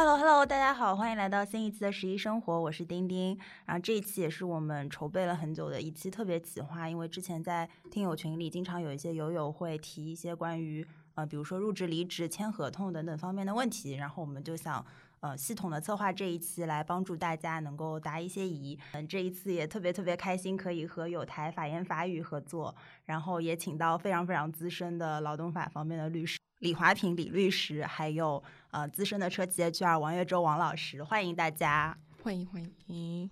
Hello Hello，大家好，欢迎来到新一期的十一生活，我是丁丁。然后这一期也是我们筹备了很久的一期特别企划，因为之前在听友群里经常有一些友友会提一些关于呃，比如说入职、离职、签合同等等方面的问题，然后我们就想呃系统的策划这一期来帮助大家能够答一些疑。嗯，这一次也特别特别开心，可以和有台法言法语合作，然后也请到非常非常资深的劳动法方面的律师。李华平李律师，还有呃资深的车企 HR 王月洲王老师，欢迎大家，欢迎欢迎，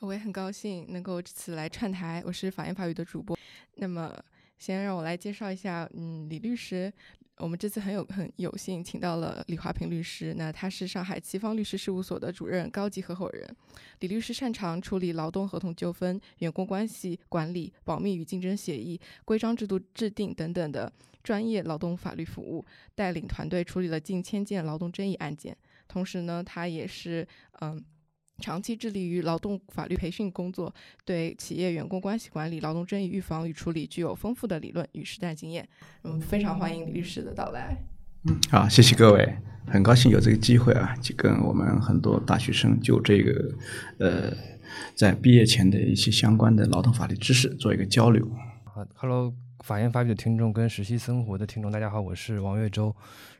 我也很高兴能够这次来串台，我是法言法语的主播。那么先让我来介绍一下，嗯，李律师，我们这次很有很有幸请到了李华平律师，那他是上海齐方律师事务所的主任高级合伙人。李律师擅长处理劳动合同纠纷、员工关系管理、保密与竞争协议、规章制度制定等等的。专业劳动法律服务，带领团队处理了近千件劳动争议案件。同时呢，他也是嗯，长期致力于劳动法律培训工作，对企业员工关系管理、劳动争议预防与处理具有丰富的理论与实战经验。嗯，非常欢迎李律师的到来。嗯，好，谢谢各位，很高兴有这个机会啊，就跟我们很多大学生就这个呃，在毕业前的一些相关的劳动法律知识做一个交流。好，Hello。法院法语的听众跟实习生活的听众，大家好，我是王月洲。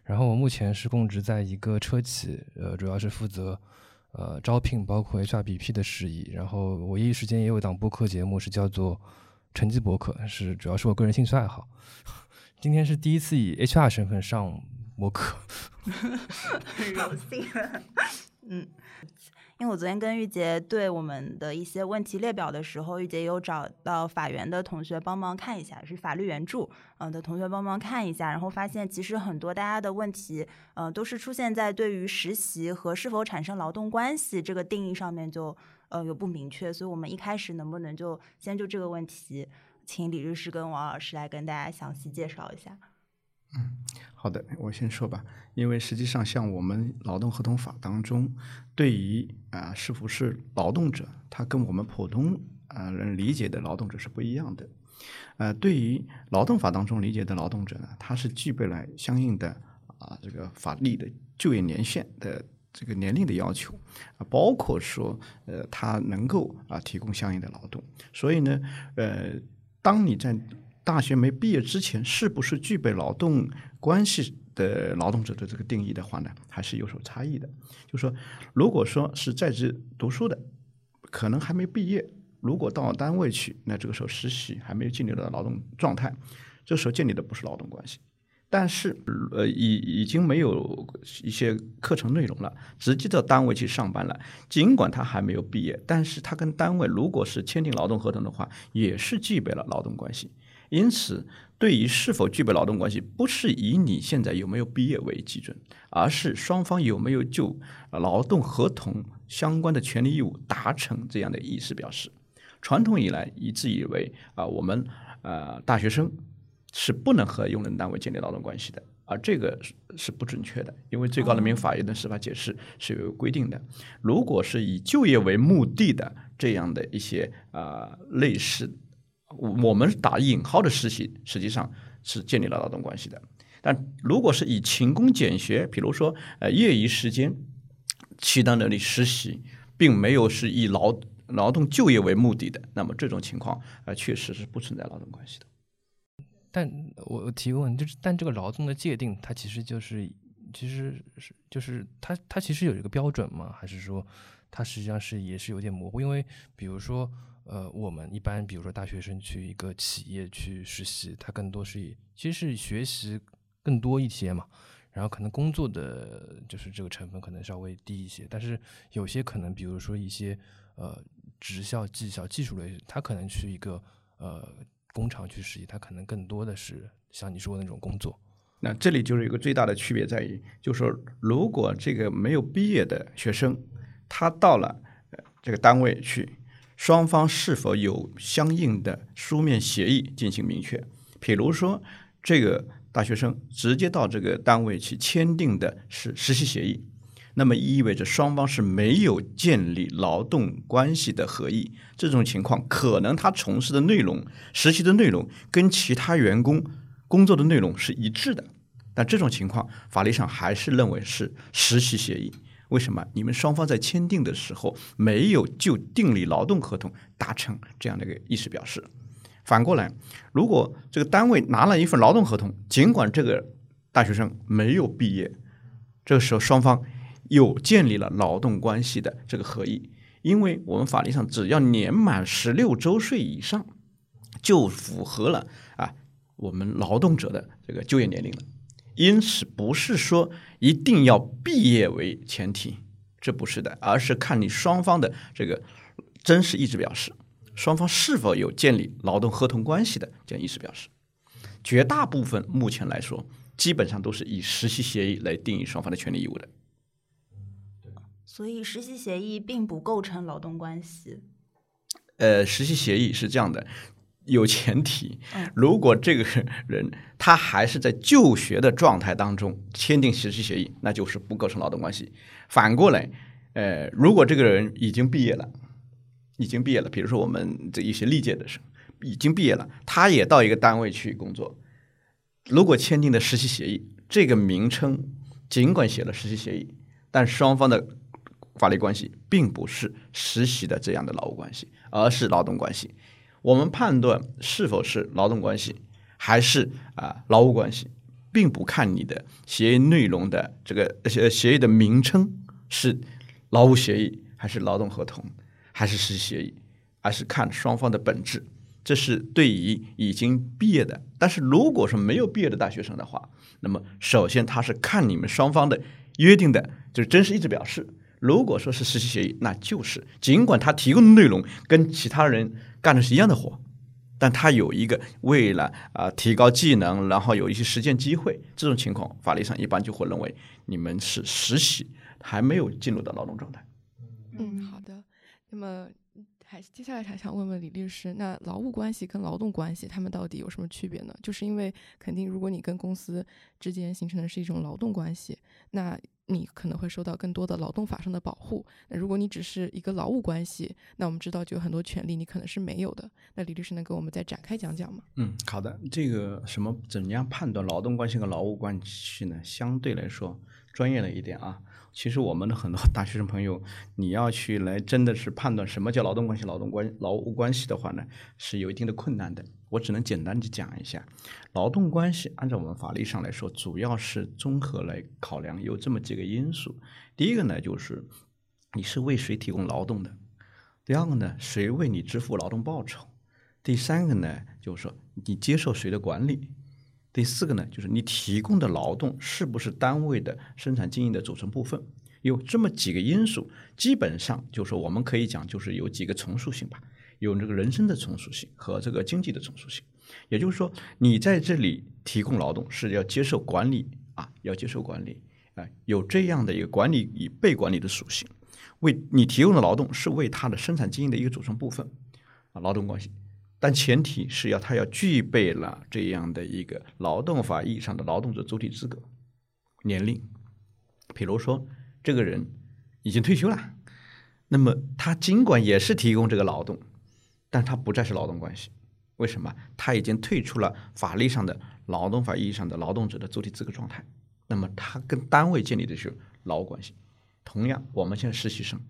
然后我目前是供职在一个车企，呃，主要是负责呃招聘，包括 HRBP 的事宜。然后我一时间也有一档播客节目，是叫做成绩博客，是主要是我个人兴趣爱好。今天是第一次以 HR 身份上播客，很荣幸。嗯。因为我昨天跟玉洁对我们的一些问题列表的时候，玉洁有找到法源的同学帮忙看一下，是法律援助嗯的同学帮忙看一下，然后发现其实很多大家的问题，嗯，都是出现在对于实习和是否产生劳动关系这个定义上面就呃有不明确，所以我们一开始能不能就先就这个问题，请李律师跟王老师来跟大家详细介绍一下。嗯，好的，我先说吧。因为实际上，像我们劳动合同法当中，对于啊是否是劳动者，他跟我们普通啊人理解的劳动者是不一样的。呃，对于劳动法当中理解的劳动者呢，他是具备了相应的啊这个法律的就业年限的这个年龄的要求啊，包括说呃他能够啊提供相应的劳动。所以呢，呃，当你在大学没毕业之前，是不是具备劳动关系的劳动者的这个定义的话呢，还是有所差异的。就说，如果说是在职读书的，可能还没毕业，如果到单位去，那这个时候实习还没有进入到劳动状态，这时候建立的不是劳动关系。但是，呃，已已经没有一些课程内容了，直接到单位去上班了。尽管他还没有毕业，但是他跟单位如果是签订劳动合同的话，也是具备了劳动关系。因此，对于是否具备劳动关系，不是以你现在有没有毕业为基准，而是双方有没有就劳动合同相关的权利义务达成这样的意思表示。传统以来一直以为啊，我们呃大学生是不能和用人单位建立劳动关系的，而这个是是不准确的，因为最高人民法院的司法解释是有规定的。如果是以就业为目的的这样的一些啊类似。我们打引号的实习，实际上是建立了劳动关系的。但如果是以勤工俭学，比如说呃业余时间去到那里实习，并没有是以劳劳动就业为目的的，那么这种情况呃确实是不存在劳动关系的。但我提问就是，但这个劳动的界定，它其实就是其实是就是它它其实有一个标准吗？还是说它实际上是也是有点模糊？因为比如说。呃，我们一般比如说大学生去一个企业去实习，他更多是以其实是学习更多一些嘛，然后可能工作的就是这个成分可能稍微低一些，但是有些可能比如说一些呃职校、技校、技术类，他可能去一个呃工厂去实习，他可能更多的是像你说的那种工作。那这里就是一个最大的区别在于，就是说如果这个没有毕业的学生，他到了这个单位去。双方是否有相应的书面协议进行明确？比如说，这个大学生直接到这个单位去签订的是实习协议，那么意味着双方是没有建立劳动关系的合意。这种情况，可能他从事的内容、实习的内容跟其他员工工作的内容是一致的，但这种情况法律上还是认为是实习协议。为什么？你们双方在签订的时候没有就订立劳动合同达成这样的一个意思表示。反过来，如果这个单位拿了一份劳动合同，尽管这个大学生没有毕业，这个时候双方又建立了劳动关系的这个合意，因为我们法律上只要年满十六周岁以上，就符合了啊我们劳动者的这个就业年龄了。因此，不是说一定要毕业为前提，这不是的，而是看你双方的这个真实意志表示。双方是否有建立劳动合同关系的这样意思表示？绝大部分目前来说，基本上都是以实习协议来定义双方的权利义务的。所以，实习协议并不构成劳动关系。呃，实习协议是这样的，有前提嗯，如果这个人他还是在就学的状态当中签订实习协议，那就是不构成劳动关系。反过来，呃，如果这个人已经毕业了。已经毕业了，比如说我们这一些历届的生已经毕业了，他也到一个单位去工作。如果签订的实习协议，这个名称尽管写了实习协议，但双方的法律关系并不是实习的这样的劳务关系，而是劳动关系。我们判断是否是劳动关系还是啊劳务关系，并不看你的协议内容的这个协协议的名称是劳务协议还是劳动合同。还是实习协议，而是看双方的本质。这是对于已经毕业的，但是如果说没有毕业的大学生的话，那么首先他是看你们双方的约定的，就是真实意志表示。如果说是实习协议，那就是尽管他提供的内容跟其他人干的是一样的活，但他有一个为了啊提高技能，然后有一些实践机会，这种情况法律上一般就会认为你们是实习，还没有进入到劳动状态。嗯，好的。那么，还接下来还想问问李律师，那劳务关系跟劳动关系，他们到底有什么区别呢？就是因为肯定，如果你跟公司之间形成的是一种劳动关系，那你可能会受到更多的劳动法上的保护。那如果你只是一个劳务关系，那我们知道就有很多权利你可能是没有的。那李律师能给我们再展开讲讲吗？嗯，好的。这个什么怎样判断劳动关系和劳务关系呢？相对来说专业了一点啊。其实我们的很多大学生朋友，你要去来真的是判断什么叫劳动关系、劳动关劳务关系的话呢，是有一定的困难的。我只能简单的讲一下，劳动关系按照我们法律上来说，主要是综合来考量，有这么几个因素。第一个呢，就是你是为谁提供劳动的；第二个呢，谁为你支付劳动报酬；第三个呢，就是说你接受谁的管理。第四个呢，就是你提供的劳动是不是单位的生产经营的组成部分？有这么几个因素，基本上就是我们可以讲，就是有几个从属性吧，有这个人生的从属性和这个经济的从属性。也就是说，你在这里提供劳动是要接受管理啊，要接受管理啊，有这样的一个管理与被管理的属性。为你提供的劳动是为他的生产经营的一个组成部分啊，劳动关系。但前提是要他要具备了这样的一个劳动法意义上的劳动者主体资格年龄，比如说这个人已经退休了，那么他尽管也是提供这个劳动，但他不再是劳动关系，为什么？他已经退出了法律上的劳动法意义上的劳动者的主体资格状态，那么他跟单位建立的是劳务关系。同样，我们现在实习生，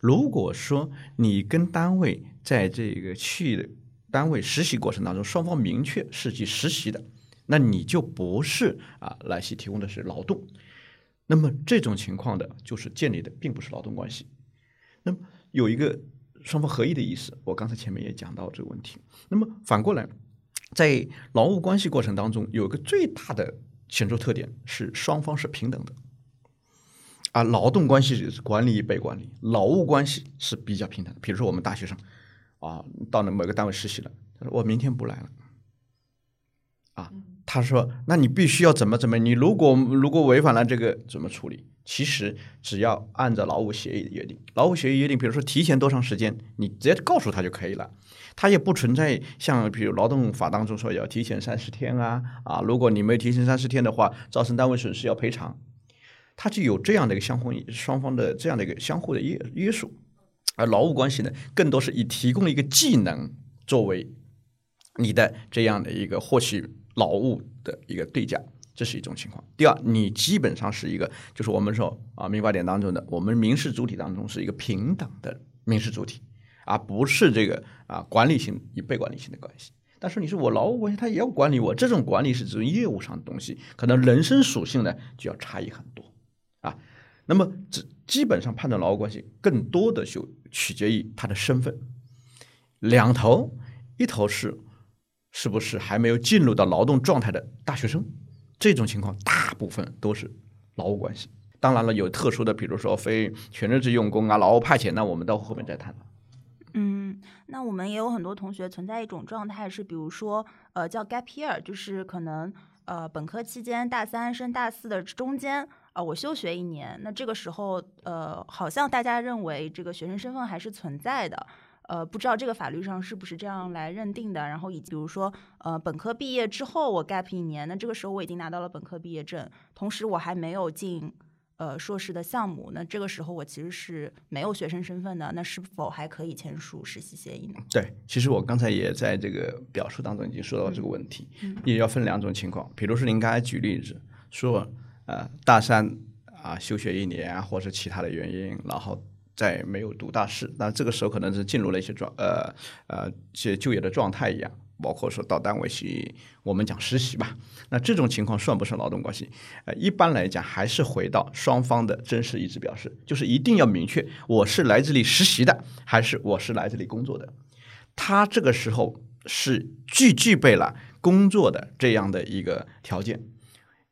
如果说你跟单位在这个去单位实习过程当中，双方明确是去实习的，那你就不是啊来西提供的是劳动。那么这种情况的，就是建立的并不是劳动关系。那么有一个双方合意的意思，我刚才前面也讲到这个问题。那么反过来，在劳务关系过程当中，有一个最大的显著特点是双方是平等的。啊，劳动关系是管理与被管理，劳务关系是比较平等的。比如说我们大学生。啊，到了某个单位实习了，他说我明天不来了。啊，他说那你必须要怎么怎么，你如果如果违反了这个怎么处理？其实只要按照劳务协议的约定，劳务协议约定，比如说提前多长时间，你直接告诉他就可以了。他也不存在像比如劳动法当中说要提前三十天啊啊，如果你没提前三十天的话，造成单位损失要赔偿，他就有这样的一个相互双方的这样的一个相互的约约束。而劳务关系呢，更多是以提供一个技能作为你的这样的一个获取劳务的一个对价，这是一种情况。第二，你基本上是一个，就是我们说啊，民法典当中的我们民事主体当中是一个平等的民事主体，而不是这个啊管理性与被管理性的关系。但是你说我劳务关系，他也要管理我，这种管理是这种业务上的东西，可能人身属性呢就要差异很多啊。那么这基本上判断劳务关系，更多的就取决于他的身份，两头，一头是是不是还没有进入到劳动状态的大学生，这种情况大部分都是劳务关系。当然了，有特殊的，比如说非全日制用工啊、劳务派遣，那我们到后面再谈。嗯，那我们也有很多同学存在一种状态是，比如说呃叫 gap year，就是可能呃本科期间大三升大四的中间啊，我休学一年。那这个时候呃，好像大家认为这个学生身份还是存在的。呃，不知道这个法律上是不是这样来认定的？然后以及比如说，呃，本科毕业之后我 gap 一年，那这个时候我已经拿到了本科毕业证，同时我还没有进呃硕士的项目，那这个时候我其实是没有学生身份的，那是否还可以签署实习协议呢？对，其实我刚才也在这个表述当中已经说到这个问题，也要分两种情况，比如说您刚才举例子说，呃，大三啊休学一年或者其他的原因，然后。在没有读大四，那这个时候可能是进入了一些状呃呃一些就业的状态一样，包括说到单位去我们讲实习吧。那这种情况算不算劳动关系？呃，一般来讲还是回到双方的真实意志表示，就是一定要明确我是来这里实习的，还是我是来这里工作的。他这个时候是具具备了工作的这样的一个条件，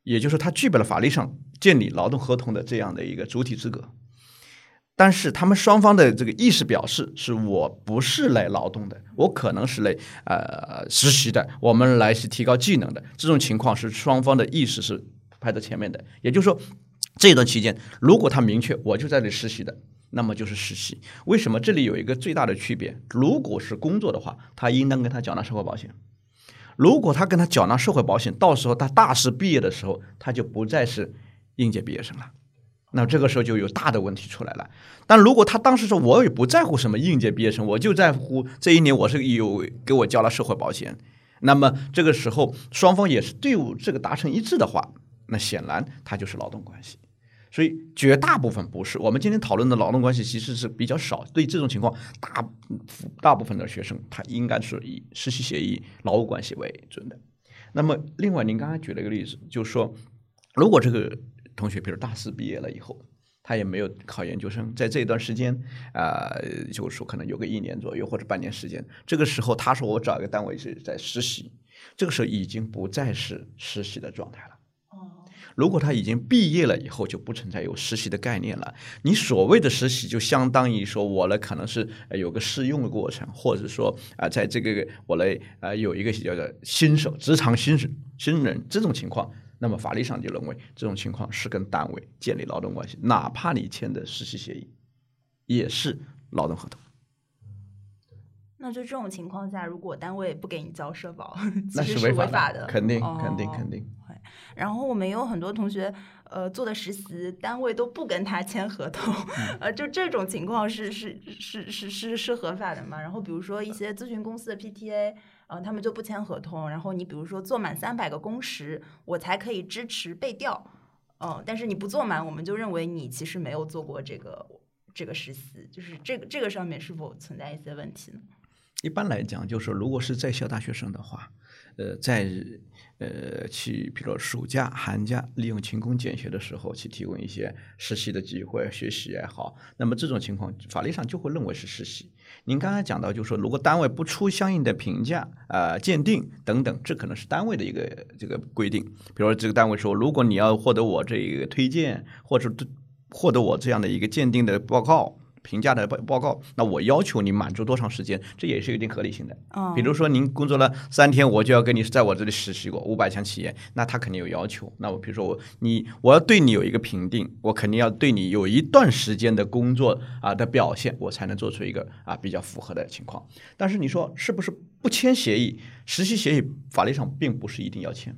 也就是他具备了法律上建立劳动合同的这样的一个主体资格。但是他们双方的这个意思表示是我不是来劳动的，我可能是来呃实习的，我们来是提高技能的。这种情况是双方的意识是排在前面的。也就是说，这段期间如果他明确我就在这实习的，那么就是实习。为什么这里有一个最大的区别？如果是工作的话，他应当跟他缴纳社会保险。如果他跟他缴纳社会保险，到时候他大四毕业的时候，他就不再是应届毕业生了。那这个时候就有大的问题出来了。但如果他当时说，我也不在乎什么应届毕业生，我就在乎这一年我是有给我交了社会保险，那么这个时候双方也是队伍这个达成一致的话，那显然他就是劳动关系。所以绝大部分不是。我们今天讨论的劳动关系其实是比较少。对这种情况，大大部分的学生他应该是以实习协议、劳务关系为准的。那么另外，您刚才举了一个例子，就是说，如果这个。同学，比如大四毕业了以后，他也没有考研究生，在这一段时间，啊，就是说可能有个一年左右或者半年时间，这个时候他说我找一个单位是在实习，这个时候已经不再是实习的状态了。如果他已经毕业了以后，就不存在有实习的概念了。你所谓的实习，就相当于说我呢可能是有个试用的过程，或者说啊，在这个我呢啊有一个叫做新手职场新手新人这种情况。那么法律上就认为这种情况是跟单位建立劳动关系，哪怕你签的实习协议，也是劳动合同。那就这种情况下，如果单位不给你交社保，那是违法的，肯定肯定肯定。然后我们也有很多同学，呃，做的实习单位都不跟他签合同，呃，就这种情况是是是是是是合法的嘛？然后比如说一些咨询公司的 PTA。呃，他们就不签合同，然后你比如说做满三百个工时，我才可以支持被调。嗯，但是你不做满，我们就认为你其实没有做过这个这个实习，就是这个这个上面是否存在一些问题呢？一般来讲，就是如果是在校大学生的话，呃，在呃去，比如暑假、寒假，利用勤工俭学的时候去提供一些实习的机会，学习也好，那么这种情况法律上就会认为是实习。您刚才讲到，就是说，如果单位不出相应的评价、啊鉴定等等，这可能是单位的一个这个规定。比如说，这个单位说，如果你要获得我这一个推荐，或者获得我这样的一个鉴定的报告。评价的报报告，那我要求你满足多长时间，这也是有一定合理性的。比如说您工作了三天，我就要跟你在我这里实习过五百强企业，那他肯定有要求。那我比如说我你我要对你有一个评定，我肯定要对你有一段时间的工作啊的表现，我才能做出一个啊比较符合的情况。但是你说是不是不签协议？实习协议法律上并不是一定要签。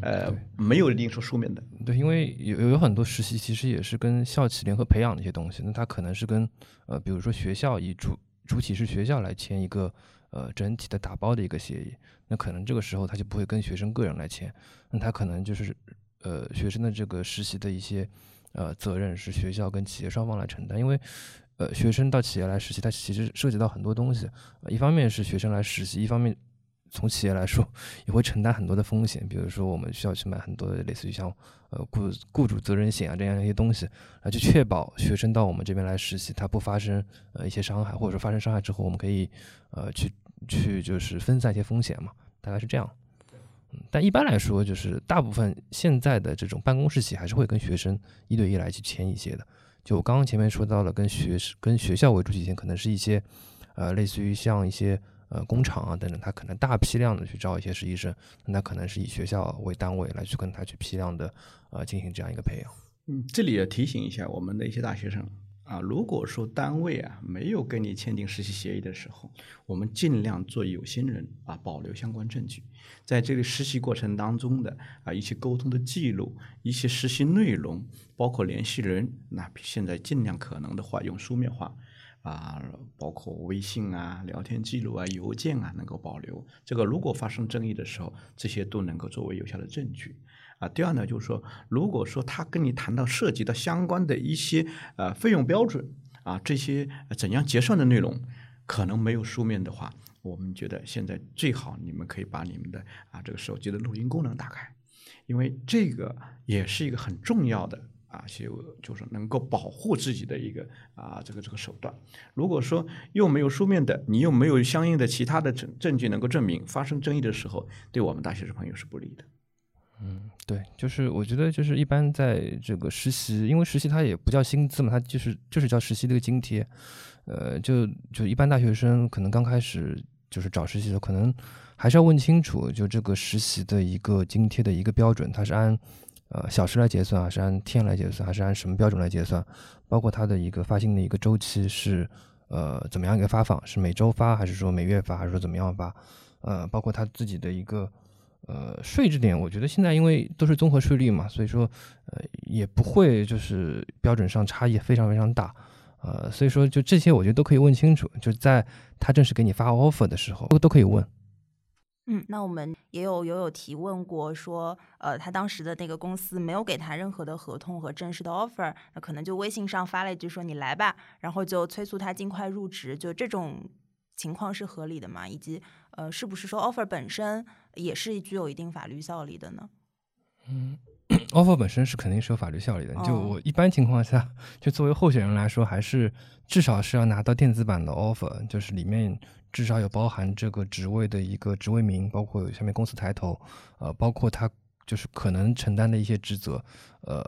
呃，没有一定说书面的，对，因为有有很多实习其实也是跟校企联合培养的一些东西，那它可能是跟呃，比如说学校以主主体是学校来签一个呃整体的打包的一个协议，那可能这个时候他就不会跟学生个人来签，那他可能就是呃学生的这个实习的一些呃责任是学校跟企业双方来承担，因为呃学生到企业来实习，它其实涉及到很多东西，一方面是学生来实习，一方面。从企业来说，也会承担很多的风险，比如说我们需要去买很多的类似于像呃雇雇主责任险啊这样一些东西，来去确保学生到我们这边来实习，他不发生呃一些伤害，或者说发生伤害之后，我们可以呃去去就是分散一些风险嘛，大概是这样。嗯，但一般来说，就是大部分现在的这种办公室企业还是会跟学生一对一来去签一些的。就我刚刚前面说到了，跟学跟学校为主体签，可能是一些呃类似于像一些。呃，工厂啊等等，他可能大批量的去招一些实习生，那可能是以学校为单位来去跟他去批量的呃进行这样一个培养。嗯，这里也提醒一下我们的一些大学生啊，如果说单位啊没有跟你签订实习协议的时候，我们尽量做有心人啊，保留相关证据，在这个实习过程当中的啊一些沟通的记录、一些实习内容，包括联系人，那现在尽量可能的话用书面化。啊，包括微信啊、聊天记录啊、邮件啊，能够保留。这个如果发生争议的时候，这些都能够作为有效的证据。啊，第二呢，就是说，如果说他跟你谈到涉及到相关的一些呃费用标准啊，这些怎样结算的内容，可能没有书面的话，我们觉得现在最好你们可以把你们的啊这个手机的录音功能打开，因为这个也是一个很重要的。啊，些就是能够保护自己的一个啊，这个这个手段。如果说又没有书面的，你又没有相应的其他的证证据能够证明，发生争议的时候，对我们大学生朋友是不利的。嗯，对，就是我觉得就是一般在这个实习，因为实习它也不叫薪资嘛，它就是就是叫实习的个津贴。呃，就就一般大学生可能刚开始就是找实习的，可能还是要问清楚，就这个实习的一个津贴的一个标准，它是按。呃，小时来结算还是按天来结算，还是按什么标准来结算？包括它的一个发薪的一个周期是呃怎么样一个发放？是每周发，还是说每月发，还是说怎么样发？呃，包括他自己的一个呃税制点，我觉得现在因为都是综合税率嘛，所以说呃也不会就是标准上差异非常非常大。呃，所以说就这些，我觉得都可以问清楚，就在他正式给你发 offer 的时候，都都可以问。嗯，那我们也有友友提问过，说，呃，他当时的那个公司没有给他任何的合同和正式的 offer，那可能就微信上发了一句说你来吧，然后就催促他尽快入职，就这种情况是合理的吗？以及，呃，是不是说 offer 本身也是具有一定法律效力的呢？嗯，offer 本身是肯定是有法律效力的。就我一般情况下，就作为候选人来说，还是至少是要拿到电子版的 offer，就是里面。至少有包含这个职位的一个职位名，包括下面公司抬头，呃，包括他就是可能承担的一些职责，呃，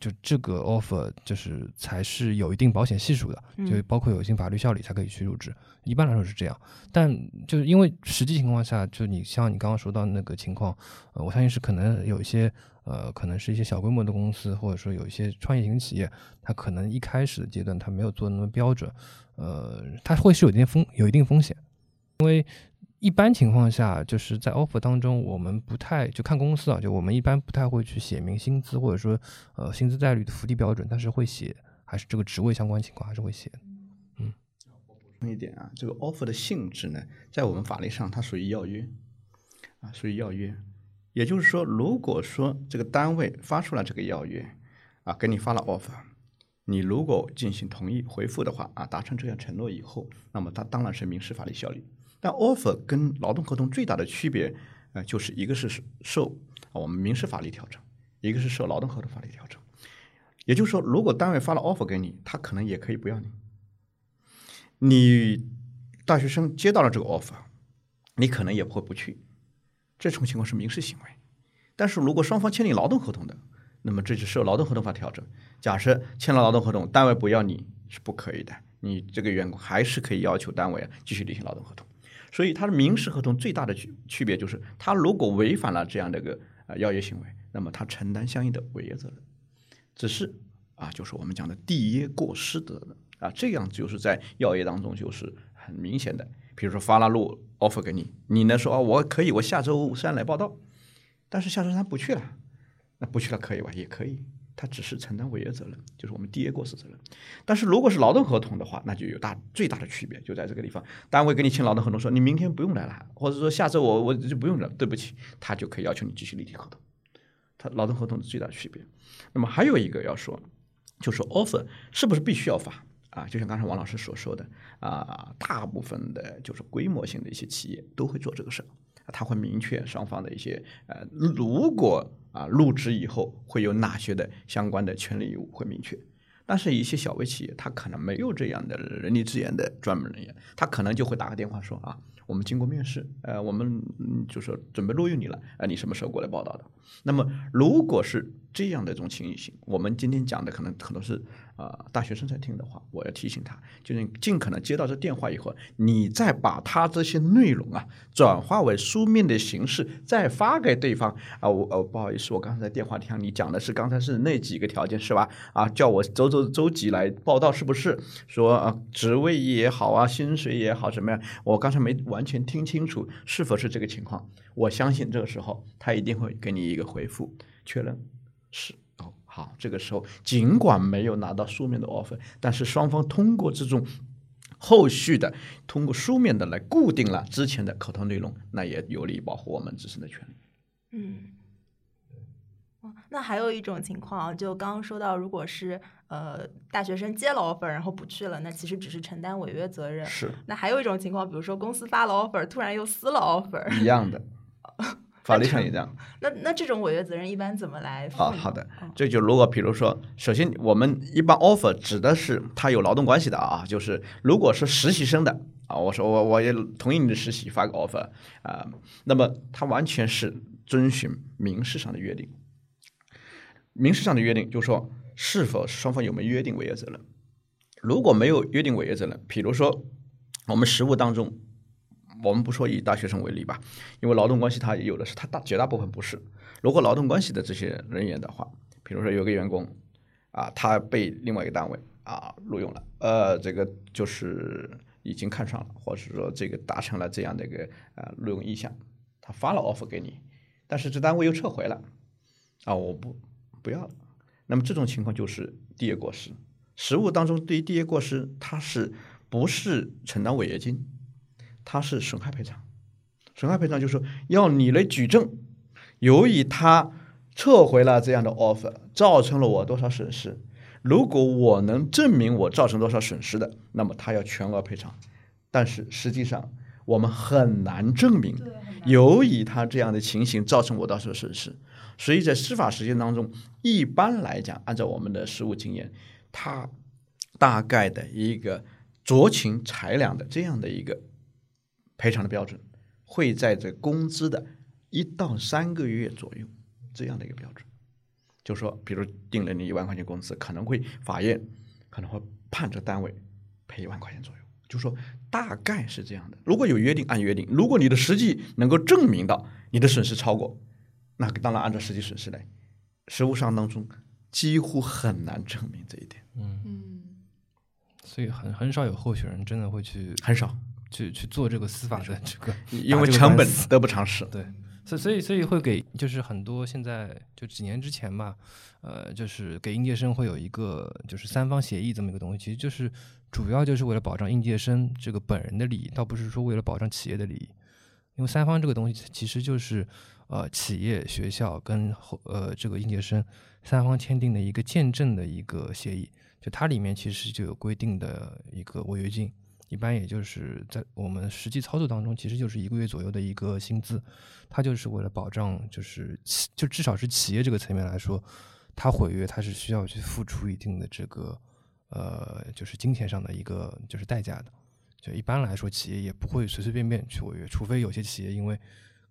就这个 offer 就是才是有一定保险系数的，就包括有一定法律效力才可以去入职。一般来说是这样，但就是因为实际情况下，就你像你刚刚说到那个情况，呃，我相信是可能有一些呃，可能是一些小规模的公司，或者说有一些创业型企业，它可能一开始的阶段它没有做那么标准。呃，它会是有一定风，有一定风险，因为一般情况下，就是在 offer 当中，我们不太就看公司啊，就我们一般不太会去写明薪资或者说呃薪资待遇的福利标准，但是会写，还是这个职位相关情况还是会写。嗯，补充一点啊，这个 offer 的性质呢，在我们法律上它属于要约啊，属于要约，也就是说，如果说这个单位发出了这个要约啊，给你发了 offer。你如果进行同意回复的话啊，达成这样承诺以后，那么它当然是民事法律效力。但 offer 跟劳动合同最大的区别，呃，就是一个是受我们民事法律调整，一个是受劳动合同法律调整。也就是说，如果单位发了 offer 给你，他可能也可以不要你。你大学生接到了这个 offer，你可能也不会不去。这种情况是民事行为。但是如果双方签订劳动合同的，那么这就受劳动合同法调整。假设签了劳动合同，单位不要你是不可以的，你这个员工还是可以要求单位继续履行劳动合同。所以，它的民事合同最大的区区别就是，他如果违反了这样的一个啊要约行为，那么他承担相应的违约责任。只是啊，就是我们讲的缔约过失责任啊，这样就是在要约当中就是很明显的。比如说发了路 offer 给你，你呢说啊我可以，我下周三来报道，但是下周三不去了。那不去了可以吧？也可以，他只是承担违约责任，就是我们第一过失责任。但是如果是劳动合同的话，那就有大最大的区别，就在这个地方，单位给你签劳动合同，说你明天不用来了，或者说下周我我就不用了，对不起，他就可以要求你继续立体合同。他劳动合同的最大区别。那么还有一个要说，就是 offer 是不是必须要发啊？就像刚才王老师所说的啊，大部分的就是规模性的一些企业都会做这个事儿。他会明确双方的一些呃，如果啊入职以后会有哪些的相关的权利义务会明确，但是一些小微企业他可能没有这样的人力资源的专门人员，他可能就会打个电话说啊，我们经过面试，呃，我们就是准备录用你了，呃，你什么时候过来报道的？那么如果是这样的一种情形，我们今天讲的可能可能是。啊，大学生在听的话，我要提醒他，就是尽可能接到这电话以后，你再把他这些内容啊转化为书面的形式，再发给对方啊。我呃不好意思，我刚才在电话听你讲的是刚才是那几个条件是吧？啊，叫我周周周几来报道是不是？说啊，职位也好啊，薪水也好，怎么样？我刚才没完全听清楚是否是这个情况。我相信这个时候他一定会给你一个回复确认是。好，这个时候尽管没有拿到书面的 offer，但是双方通过这种后续的通过书面的来固定了之前的口头内容，那也有利于保护我们自身的权利。嗯，那还有一种情况，就刚刚说到，如果是呃大学生接了 offer 然后不去了，那其实只是承担违约责任。是。那还有一种情况，比如说公司发了 offer，突然又撕了 offer。一样的。法律上也这样。那那这种违约责任一般怎么来？啊，好的，这就如果比如说，首先我们一般 offer 指的是他有劳动关系的啊，就是如果是实习生的啊，我说我我也同意你的实习，发个 offer 啊，那么他完全是遵循民事上的约定。民事上的约定就是说，是否双方有没有约定违约责任？如果没有约定违约责任，比如说我们实务当中。我们不说以大学生为例吧，因为劳动关系他有的是，他大绝大部分不是。如果劳动关系的这些人员的话，比如说有个员工啊，他被另外一个单位啊录用了，呃，这个就是已经看上了，或者说这个达成了这样的一个呃录用意向，他发了 offer 给你，但是这单位又撤回了，啊，我不不要了。那么这种情况就是第一过失。实务当中对于第一过失，他是不是承担违约金？他是损害赔偿，损害赔偿就是说要你来举证，由于他撤回了这样的 offer，造成了我多少损失。如果我能证明我造成多少损失的，那么他要全额赔偿。但是实际上我们很难证明，由于他这样的情形造成我多少损失。所以在司法实践当中，一般来讲，按照我们的实务经验，他大概的一个酌情裁量的这样的一个。赔偿的标准会在这工资的一到三个月左右这样的一个标准，就说，比如定了你一万块钱工资，可能会法院可能会判这单位赔一万块钱左右，就说大概是这样的。如果有约定，按约定；如果你的实际能够证明到你的损失超过，那当然按照实际损失来。实务上当中几乎很难证明这一点。嗯嗯，所以很很少有候选人真的会去，很少。去去做这个司法的这个，因为成本得不偿失。对，所所以所以会给，就是很多现在就几年之前吧，呃，就是给应届生会有一个就是三方协议这么一个东西，其实就是主要就是为了保障应届生这个本人的利益，倒不是说为了保障企业的利益。因为三方这个东西其实就是呃企业、学校跟后呃这个应届生三方签订的一个见证的一个协议，就它里面其实就有规定的一个违约金。一般也就是在我们实际操作当中，其实就是一个月左右的一个薪资，它就是为了保障，就是就至少是企业这个层面来说，它毁约它是需要去付出一定的这个呃，就是金钱上的一个就是代价的。就一般来说，企业也不会随随便便去违约，除非有些企业因为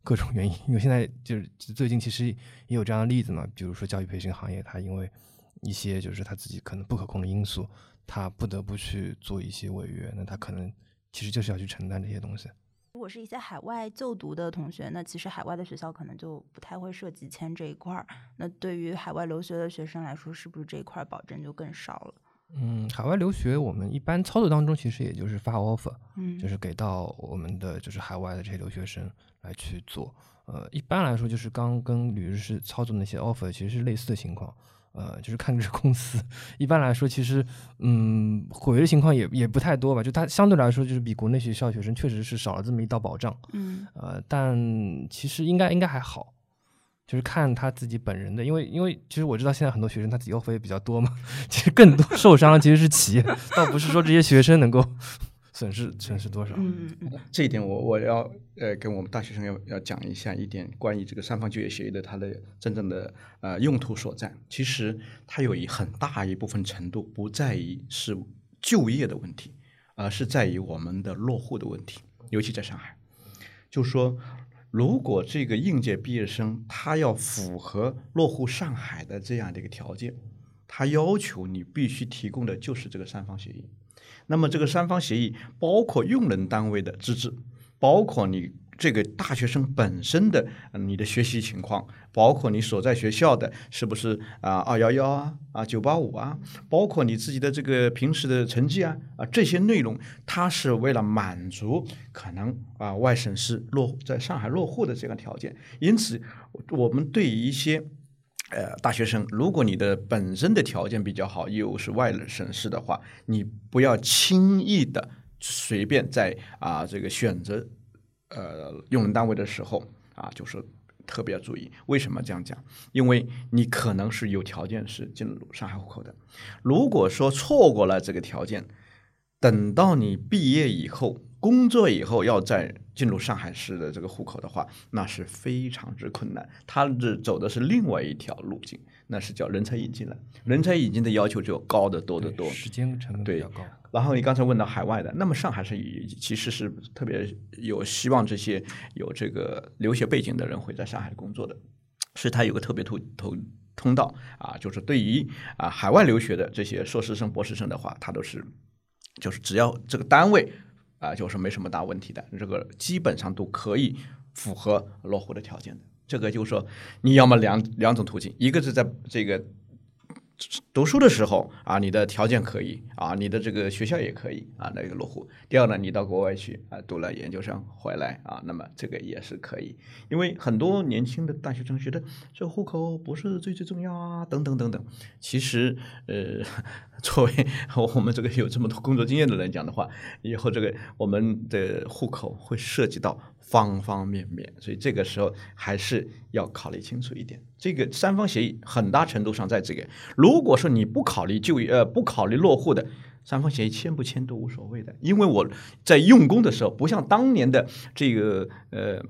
各种原因，因为现在就是最近其实也有这样的例子嘛，比如说教育培训行业，它因为一些就是他自己可能不可控的因素。他不得不去做一些违约，那他可能其实就是要去承担这些东西。如果是一些海外就读的同学，那其实海外的学校可能就不太会涉及签这一块儿。那对于海外留学的学生来说，是不是这一块保证就更少了？嗯，海外留学我们一般操作当中，其实也就是发 offer，嗯，就是给到我们的就是海外的这些留学生来去做。呃，一般来说就是刚跟吕律师操作那些 offer 其实是类似的情况。呃，就是看这公司。一般来说，其实嗯，毁约的情况也也不太多吧。就它相对来说，就是比国内学校学生确实是少了这么一道保障。嗯呃，但其实应该应该还好，就是看他自己本人的，因为因为其实我知道现在很多学生他抵押费比较多嘛，其实更多受伤其实是企业，倒不是说这些学生能够损失损失多少。嗯嗯嗯这一点我我要呃跟我们大学生要要讲一下一点关于这个三方就业协议的它的真正的呃用途所在。其实它有一很大一部分程度不在于是就业的问题，而是在于我们的落户的问题，尤其在上海。就是说，如果这个应届毕业生他要符合落户上海的这样的一个条件，他要求你必须提供的就是这个三方协议。那么这个三方协议包括用人单位的资质，包括你这个大学生本身的你的学习情况，包括你所在学校的是不是啊二幺幺啊啊九八五啊，包括你自己的这个平时的成绩啊啊这些内容，它是为了满足可能啊外省市落在上海落户的这个条件，因此我们对于一些。呃，大学生，如果你的本身的条件比较好，又是外省市的话，你不要轻易的随便在啊这个选择呃用人单位的时候啊，就是特别要注意。为什么这样讲？因为你可能是有条件是进入上海户口的，如果说错过了这个条件，等到你毕业以后。工作以后要再进入上海市的这个户口的话，那是非常之困难。他是走的是另外一条路径，那是叫人才引进了。人才引进的要求就高得多得多。时间成本比对较高。然后你刚才问到海外的，那么上海是以其实是特别有希望这些有这个留学背景的人会在上海工作的，是他有个特别通通通道啊，就是对于啊海外留学的这些硕士生、博士生的话，他都是就是只要这个单位啊，就是没什么大问题的，这个基本上都可以符合落户的条件的。这个就是说，你要么两两种途径，一个是在这个读书的时候啊，你的条件可以啊，你的这个学校也可以啊，那个落户。第二呢，你到国外去啊，读了研究生回来啊，那么这个也是可以。因为很多年轻的大学生觉得这户口不是最最重要啊，等等等等。其实呃，作为 我们这个有这么多工作经验的人讲的话，以后这个我们的户口会涉及到方方面面，所以这个时候还是要考虑清楚一点。这个三方协议很大程度上在这个，如果说你不考虑就业呃不考虑落户的。三方协议签不签都无所谓的，因为我在用工的时候，不像当年的这个呃，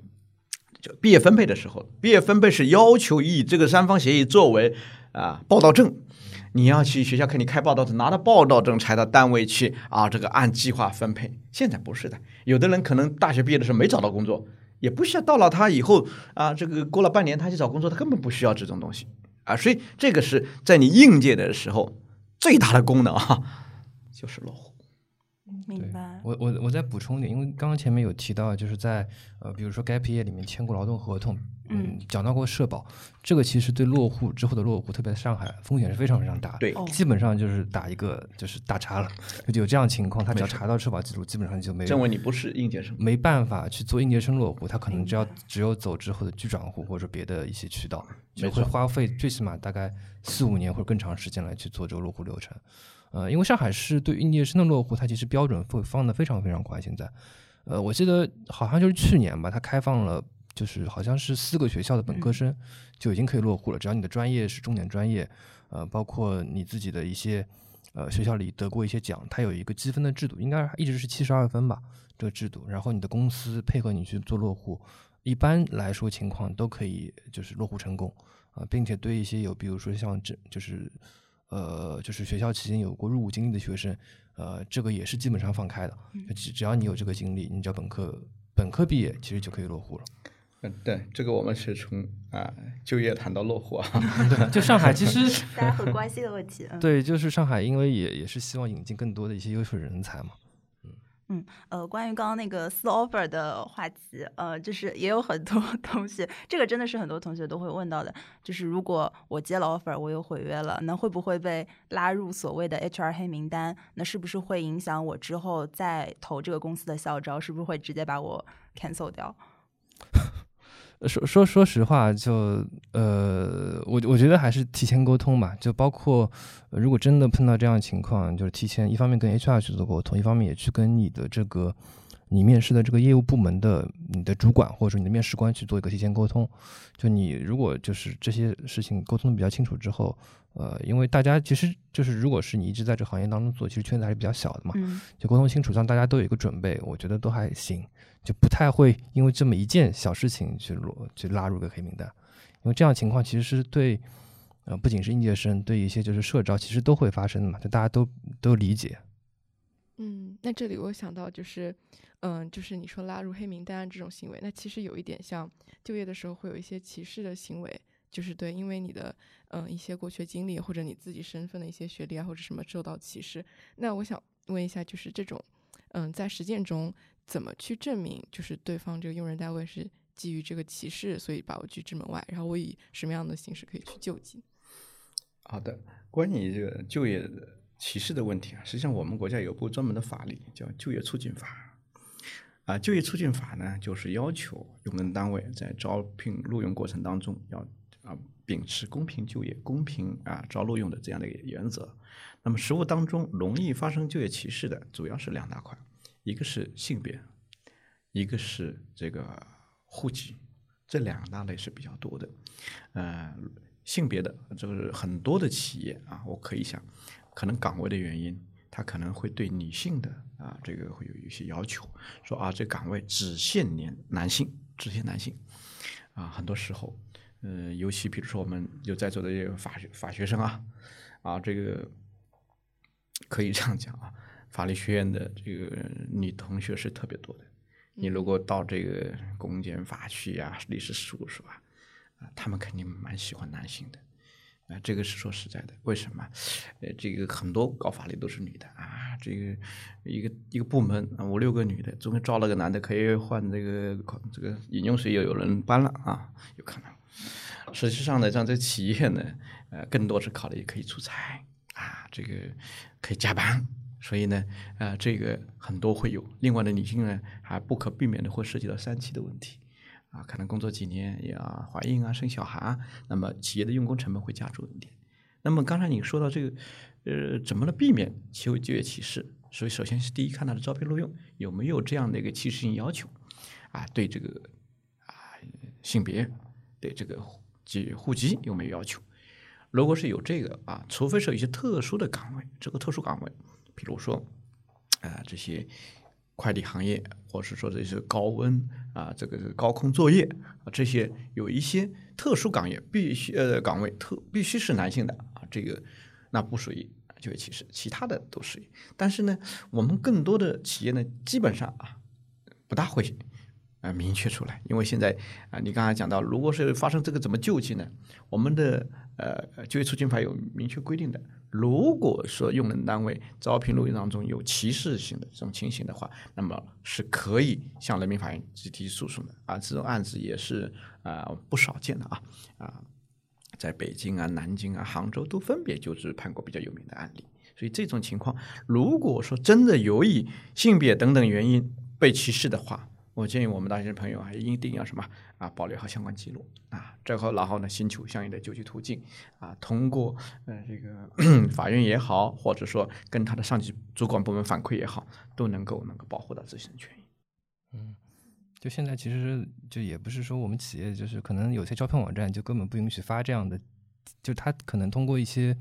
就毕业分配的时候，毕业分配是要求以这个三方协议作为啊报到证，你要去学校给你开报道证，拿到报到证才到单位去啊，这个按计划分配。现在不是的，有的人可能大学毕业的时候没找到工作，也不需要到了他以后啊，这个过了半年他去找工作，他根本不需要这种东西啊，所以这个是在你应届的时候最大的功能啊，就是落户。对明白。我我我再补充一点，因为刚刚前面有提到，就是在呃，比如说 gap year 里面签过劳动合同，嗯，讲到过社保，这个其实对落户之后的落户，特别在上海，风险是非常非常大的。对。哦。基本上就是打一个就是大叉了，就有这样情况，他只要查到社保记录，基本上就没有认为你不是应届生，没办法去做应届生落户，他可能只要只有走之后的居转户或者别的一些渠道，就会花费最起码大概四五年或者更长时间来去做这个落户流程。呃，因为上海市对应届生的落户，它其实标准会放的非常非常宽。现在，呃，我记得好像就是去年吧，它开放了，就是好像是四个学校的本科生就已经可以落户了，只要你的专业是重点专业，呃，包括你自己的一些呃学校里得过一些奖，它有一个积分的制度，应该一直是七十二分吧，这个制度，然后你的公司配合你去做落户，一般来说情况都可以就是落户成功啊、并且对一些有比如说像这就是呃就是学校期间有过入伍经历的学生，呃，这个也是基本上放开的，就只只要你有这个经历，你只要本科本科毕业，其实就可以落户了。嗯，对，这个我们是从啊就业谈到落户啊，对，就上海其实大家很关心的问题。嗯，对，就是上海，因为也也是希望引进更多的一些优秀人才嘛。嗯呃，关于刚刚那个四 offer 的话题，呃，就是也有很多 东西，这个真的是很多同学都会问到的，就是如果我接了 offer，我又毁约了，那会不会被拉入所谓的 HR 黑名单？那是不是会影响我之后再投这个公司的校招？是不是会直接把我 cancel 掉？说说说实话，就呃，我我觉得还是提前沟通吧。就包括如果真的碰到这样情况，就是提前一方面跟 HR 去做沟通，一方面也去跟你的这个你面试的这个业务部门的你的主管或者说你的面试官去做一个提前沟通。就你如果就是这些事情沟通的比较清楚之后，呃，因为大家其实就是如果是你一直在这个行业当中做，其实圈子还是比较小的嘛，嗯就沟通清楚，让大家都有一个准备，我觉得都还行。就不太会因为这么一件小事情去落去拉入个黑名单，因为这样情况其实是对，呃，不仅是应届生，对一些就是社招其实都会发生的嘛，就大家都都理解。嗯，那这里我想到就是，嗯，就是你说拉入黑名单这种行为，那其实有一点像就业的时候会有一些歧视的行为，就是对，因为你的嗯一些过去经历或者你自己身份的一些学历啊或者什么受到歧视。那我想问一下，就是这种嗯在实践中怎么去证明，就是对方这个用人单位是基于这个歧视，所以把我拒之门外，然后我以什么样的形式可以去救济？好的，关于这个就业的歧视的问题啊，实际上我们国家有部专门的法律叫《就业促进法》啊，《就业促进法》呢，就是要求用人单位在招聘录用过程当中要啊秉持公平就业、公平啊招录用的这样的一个原则。那么实务当中容易发生就业歧视的，主要是两大块，一个是性别，一个是这个户籍，这两大类是比较多的。呃，性别的就是很多的企业啊，我可以想，可能岗位的原因，他可能会对女性的啊这个会有一些要求，说啊这岗位只限年男性，只限男性啊，很多时候，呃，尤其比如说我们有在座的这个法学法学生啊，啊这个可以这样讲啊，法律学院的这个女同学是特别多的。你如果到这个公检法去啊，律师事务所啊，啊，他们肯定蛮喜欢男性的，啊，这个是说实在的。为什么？呃，这个很多搞法律都是女的啊，这个一个一个部门五六个女的，中间招了个男的，可以换这个这个饮用水又有人搬了啊，有可能。实际上呢，像这企业呢，呃，更多是考虑可以出差啊，这个可以加班。所以呢，呃，这个很多会有。另外的女性呢，还不可避免的会涉及到三期的问题，啊，可能工作几年呀，怀孕啊，生小孩，那么企业的用工成本会加重一点。那么刚才你说到这个，呃，怎么来避免就就业歧视？所以首先是第一，看他的招聘录用有没有这样的一个歧视性要求，啊，对这个啊性别，对这个及户籍有没有要求？如果是有这个啊，除非是有一些特殊的岗位，这个特殊岗位。比如说，啊、这些快递行业，或是说这些高温啊，这个高空作业啊，这些有一些特殊岗业必须呃岗位特必须是男性的啊，这个那不属于就业歧视，其他的都属于。但是呢，我们更多的企业呢，基本上啊不大会啊明确出来，因为现在啊你刚才讲到，如果是发生这个怎么救济呢？我们的呃就业促进法有明确规定的。如果说用人单位招聘录用当中有歧视性的这种情形的话，那么是可以向人民法院提提诉讼的啊。这种案子也是啊、不少见的啊啊，在北京啊、南京啊、杭州都分别就是判过比较有名的案例。所以这种情况，如果说真的由于性别等等原因被歧视的话，我建议我们大学生朋友啊，一定要什么啊，保留好相关记录啊，这后然后呢，寻求相应的救济途径啊，通过呃这个 法院也好，或者说跟他的上级主管部门反馈也好，都能够能够保护到自己的权益。嗯，就现在其实就也不是说我们企业就是可能有些招聘网站就根本不允许发这样的，就他可能通过一些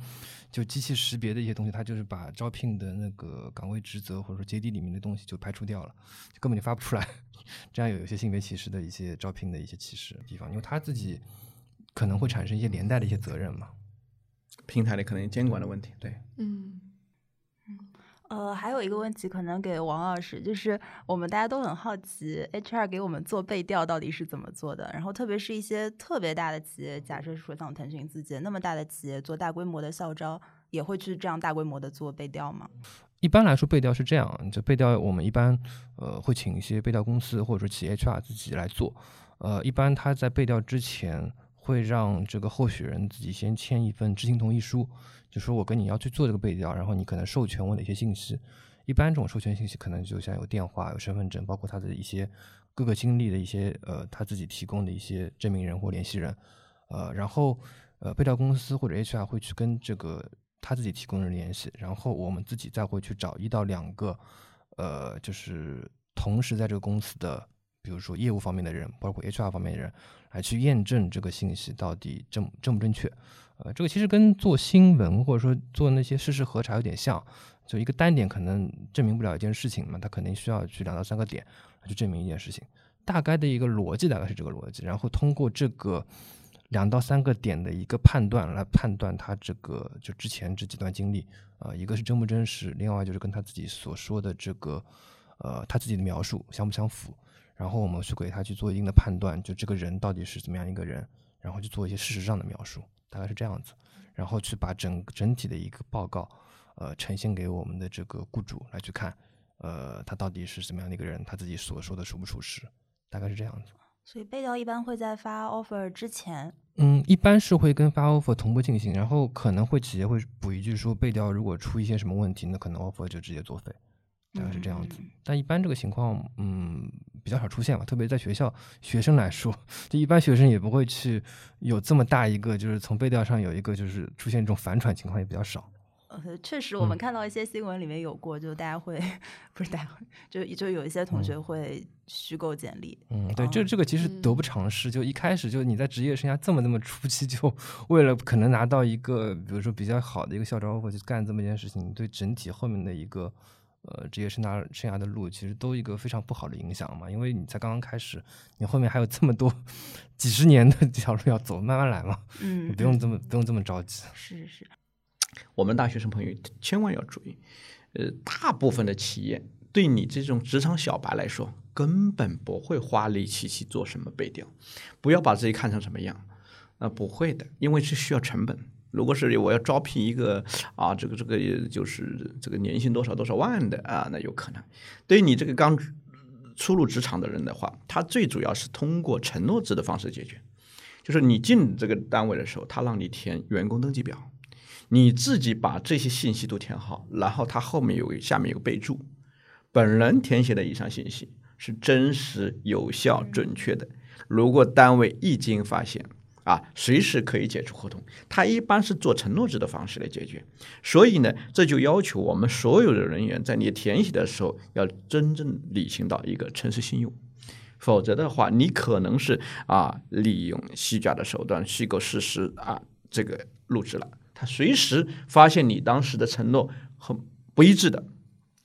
就机器识别的一些东西，他就是把招聘的那个岗位职责或者说接地里面的东西就排除掉了，就根本就发不出来。这样有一些性别歧视的一些招聘的一些歧视地方，因为他自己可能会产生一些连带的一些责任嘛。平台的可能监管的问题，对，嗯呃，还有一个问题可能给王老师，就是我们大家都很好奇，HR 给我们做背调到底是怎么做的？然后特别是一些特别大的企业，假设说像腾讯自己那么大的企业做大规模的校招，也会去这样大规模的做背调吗？一般来说，背调是这样，就背调我们一般呃会请一些背调公司或者说企业 HR 自己来做。呃，一般他在背调之前会让这个候选人自己先签一份知情同意书，就说我跟你要去做这个背调，然后你可能授权我哪些信息。一般这种授权信息可能就像有电话、有身份证，包括他的一些各个经历的一些呃他自己提供的一些证明人或联系人，呃，然后呃背调公司或者 HR 会去跟这个他自己提供人联系，然后我们自己再会去找一到两个呃就是同时在这个公司的，比如说业务方面的人，包括 HR 方面的人，来去验证这个信息到底正正不正确。呃，这个其实跟做新闻或者说做那些事实核查有点像，就一个单点可能证明不了一件事情嘛，它肯定需要去两到三个点去证明一件事情。大概的一个逻辑大概是这个逻辑，然后通过这个两到三个点的一个判断来判断他这个就之前这几段经历，啊，一个是真不真实，另外就是跟他自己所说的这个呃他自己的描述相不相符，然后我们去给他去做一定的判断，就这个人到底是怎么样一个人，然后去做一些事实上的描述。大概是这样子，然后去把整整体的一个报告，呃，呈现给我们的这个雇主来去看，呃，他到底是怎么样的一个人，他自己所说的属不属实，大概是这样子。所以背调一般会在发 offer 之前，嗯，一般是会跟发 offer 同步进行，然后可能会企业会补一句说，背调如果出一些什么问题，那可能 offer 就直接作废。大概是这样子，但一般这个情况，嗯，比较少出现吧。特别在学校，学生来说，就一般学生也不会去有这么大一个，就是从背调上有一个，就是出现这种反转情况也比较少。呃，确实，我们看到一些新闻里面有过，就大家会不是大家会，就就有一些同学会虚构简历。嗯，对，这这个其实得不偿失。就一开始就你在职业生涯这么这么初期，就 为了可能拿到一个，比如说比较好的一个校招，或者干这么一件事情，对整体后面的一个。呃，职业生涯生涯的路其实都一个非常不好的影响嘛，因为你才刚刚开始，你后面还有这么多几十年的这条路要走，慢慢来嘛，嗯，不用这么不用这么着急。是是，我们大学生朋友千万要注意，呃，大部分的企业对你这种职场小白来说，根本不会花力气去做什么背调，不要把自己看成什么样，啊，不会的，因为是需要成本。如果是我要招聘一个啊，这个这个就是这个年薪多少多少万的啊，那有可能。对于你这个刚初入职场的人的话，他最主要是通过承诺制的方式解决。就是你进这个单位的时候，他让你填员工登记表，你自己把这些信息都填好，然后他后面有下面有个备注，本人填写的以上信息是真实、有效、准确的。如果单位一经发现，啊，随时可以解除合同。他一般是做承诺制的方式来解决，所以呢，这就要求我们所有的人员在你填写的时候要真正履行到一个诚实信用，否则的话，你可能是啊利用虚假的手段虚构事实啊这个入职了。他随时发现你当时的承诺很不一致的，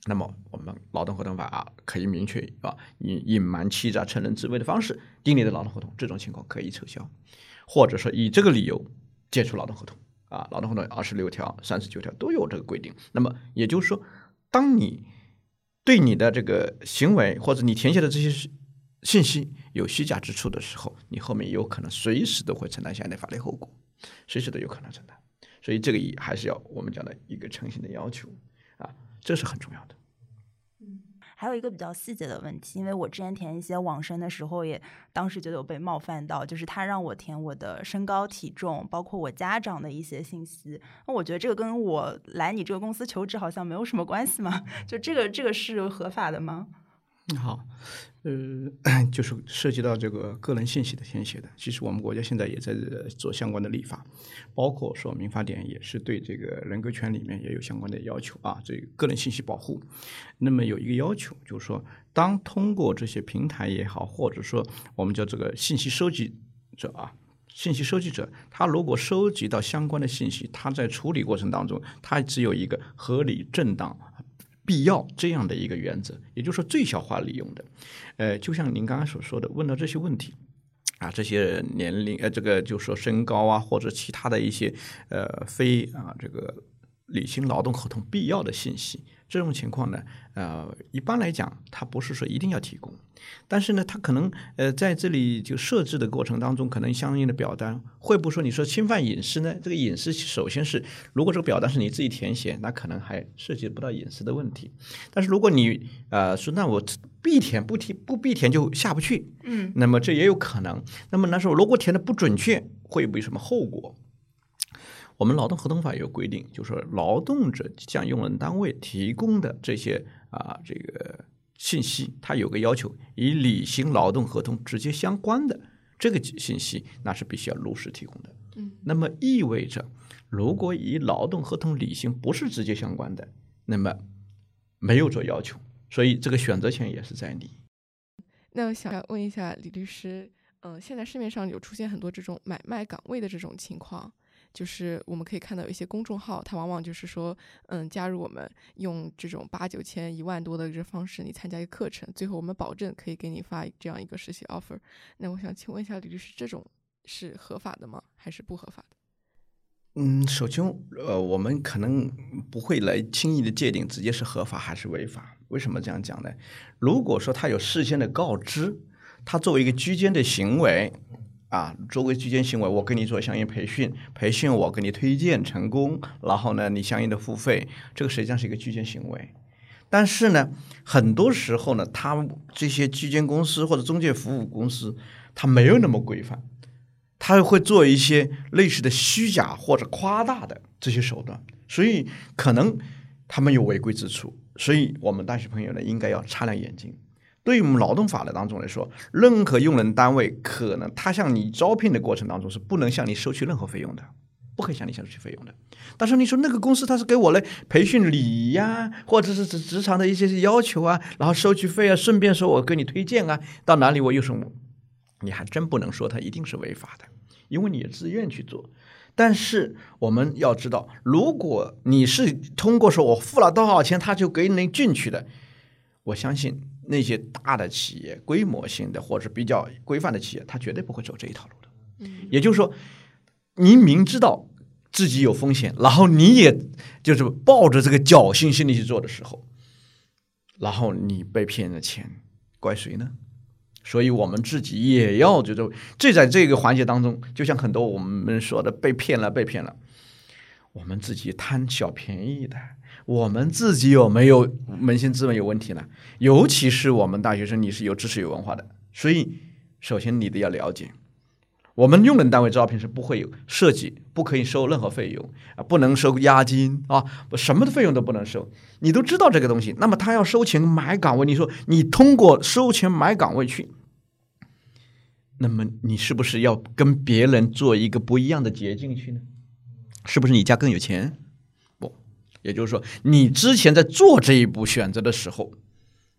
那么我们劳动合同法啊可以明确啊隐隐瞒、欺诈、承认职位的方式订立的劳动合同，这种情况可以撤销。或者说以这个理由解除劳动合同啊，劳动合同二十六条、三十九条都有这个规定。那么也就是说，当你对你的这个行为或者你填写的这些信息有虚假之处的时候，你后面有可能随时都会承担相应的法律后果，随时都有可能承担。所以这个也还是要我们讲的一个诚信的要求啊，这是很重要的。还有一个比较细节的问题，因为我之前填一些网申的时候，也当时觉得我被冒犯到，就是他让我填我的身高体重，包括我家长的一些信息。那我觉得这个跟我来你这个公司求职好像没有什么关系嘛？就这个这个是合法的吗？好，呃，就是涉及到这个个人信息的填写的。其实我们国家现在也在做相关的立法，包括说民法典也是对这个人格权里面也有相关的要求啊，这个人信息保护。那么有一个要求，就是说，当通过这些平台也好，或者说我们叫这个信息收集者啊，信息收集者，他如果收集到相关的信息，他在处理过程当中，他只有一个合理正当。必要这样的一个原则，也就是说最小化利用的，呃，就像您刚刚所说的，问到这些问题，啊，这些年龄，呃，这个就说身高啊，或者其他的一些呃非啊这个履行劳动合同必要的信息。这种情况呢，呃，一般来讲，它不是说一定要提供，但是呢，它可能呃在这里就设置的过程当中，可能相应的表单会不会说你说侵犯隐私呢？这个隐私首先是，如果这个表单是你自己填写，那可能还涉及不到隐私的问题。但是如果你呃说那我必填不提不必填就下不去，嗯，那么这也有可能。那么那时候如果填的不准确，会有什么后果？我们劳动合同法有规定，就是说劳动者向用人单位提供的这些啊这个信息，它有个要求，与履行劳动合同直接相关的这个信息，那是必须要如实提供的。嗯，那么意味着，如果与劳动合同履行不是直接相关的，那么没有做要求，所以这个选择权也是在你。那我想问一下李律师，嗯、现在市面上有出现很多这种买卖岗位的这种情况，就是我们可以看到有一些公众号，它往往就是说，嗯，加入我们用这种八九千、一万多的这方式，你参加一个课程，最后我们保证可以给你发这样一个实习 offer。那我想请问一下李律师，这种是合法的吗？还是不合法的？嗯，首先，呃，我们可能不会来轻易的界定直接是合法还是违法。为什么这样讲呢？如果说他有事先的告知，他作为一个居间的行为，啊，作为居间行为，我给你做相应培训，培训我给你推荐成功，然后呢，你相应的付费，这个实际上是一个居间行为。但是呢，很多时候呢，他这些居间公司或者中介服务公司，他没有那么规范。他会做一些类似的虚假或者夸大的这些手段，所以可能他们有违规之处，所以我们大学朋友呢应该要擦亮眼睛。对于我们劳动法的当中来说，任何用人单位可能他向你招聘的过程当中是不能向你收取任何费用的，不可以向你收取费用的。但是你说那个公司他是给我来培训礼仪呀，或者是职职场的一些要求啊，然后收取费啊，顺便说我给你推荐啊，到哪里我有什么，你还真不能说它一定是违法的。因为你也自愿去做，但是我们要知道，如果你是通过说我付了多少钱，他就给你进去的，我相信那些大的企业、规模性的或者比较规范的企业，他绝对不会走这一套路的。嗯也就是说，你明知道自己有风险，然后你也就是抱着这个侥幸心理去做的时候，然后你被骗了钱，怪谁呢？所以我们自己也要就是这在这个环节当中，就像很多我们说的被骗了，被骗了，我们自己贪小便宜的，我们自己有没有扪心自问有问题呢？尤其是我们大学生，你是有知识有文化的，所以首先你得要了解，我们用人单位招聘是不会有设计，不可以收任何费用啊，不能收押金啊，什么的费用都不能收。你都知道这个东西，那么他要收钱买岗位，你说你通过收钱买岗位去，那么你是不是要跟别人做一个不一样的捷径去呢？是不是你家更有钱？也就是说，你之前在做这一步选择的时候，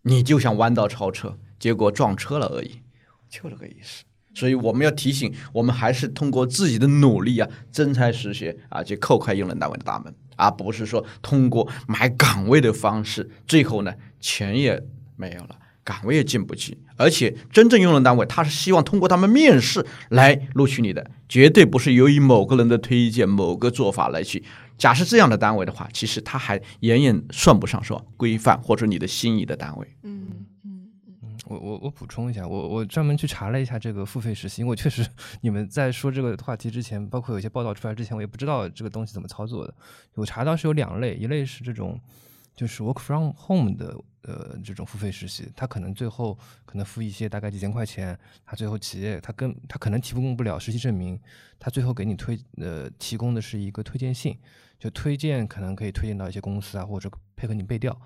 你就想弯道超车，结果撞车了而已，就这个意思。所以我们要提醒，我们还是通过自己的努力啊，真才实学啊，去叩开用人单位的大门，而不是说通过买岗位的方式，最后呢钱也没有了，岗位也进不去。而且真正用人单位，他是希望通过他们面试来录取你的，绝对不是由于某个人的推荐、某个做法来去。假设这样的单位的话，其实它还远远算不上说规范或者你的心仪的单位。嗯嗯嗯我我我补充一下，我我专门去查了一下这个付费实习，因为我确实你们在说这个话题之前，包括有些报道出来之前，我也不知道这个东西怎么操作的。我查到是有两类，一类是这种就是 work from home 的呃这种付费实习，他可能最后可能付一些大概几千块钱，他最后企业他跟他可能提供不了实习证明，他最后给你推呃提供的是一个推荐信，就推荐可能可以推荐到一些公司啊，或者配合你背调。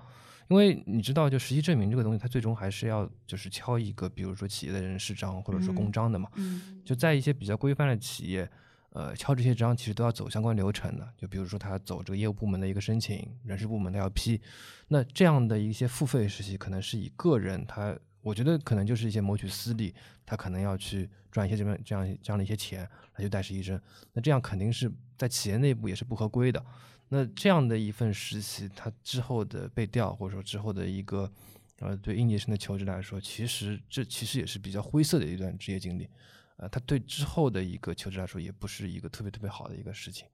因为你知道，就实习证明这个东西，它最终还是要就是敲一个，比如说企业的人事章或者说公嗯章的嘛。嗯就在一些比较规范的企业，呃，敲这些章其实都要走相关流程的。就比如说他走这个业务部门的一个申请，人事部门他要批。那这样的一些付费实习，可能是以个人他，我觉得可能就是一些谋取私利，他可能要去赚一些这么这样这样的一些钱来去带实习生。那这样肯定是在企业内部也是不合规的。那这样的一份实习，他之后的被调，或者说之后的一个，呃，对应届生的求职来说，其实这其实也是比较灰色的一段职业经历，呃，它对之后的一个求职来说，也不是一个特别特别好的一个事情，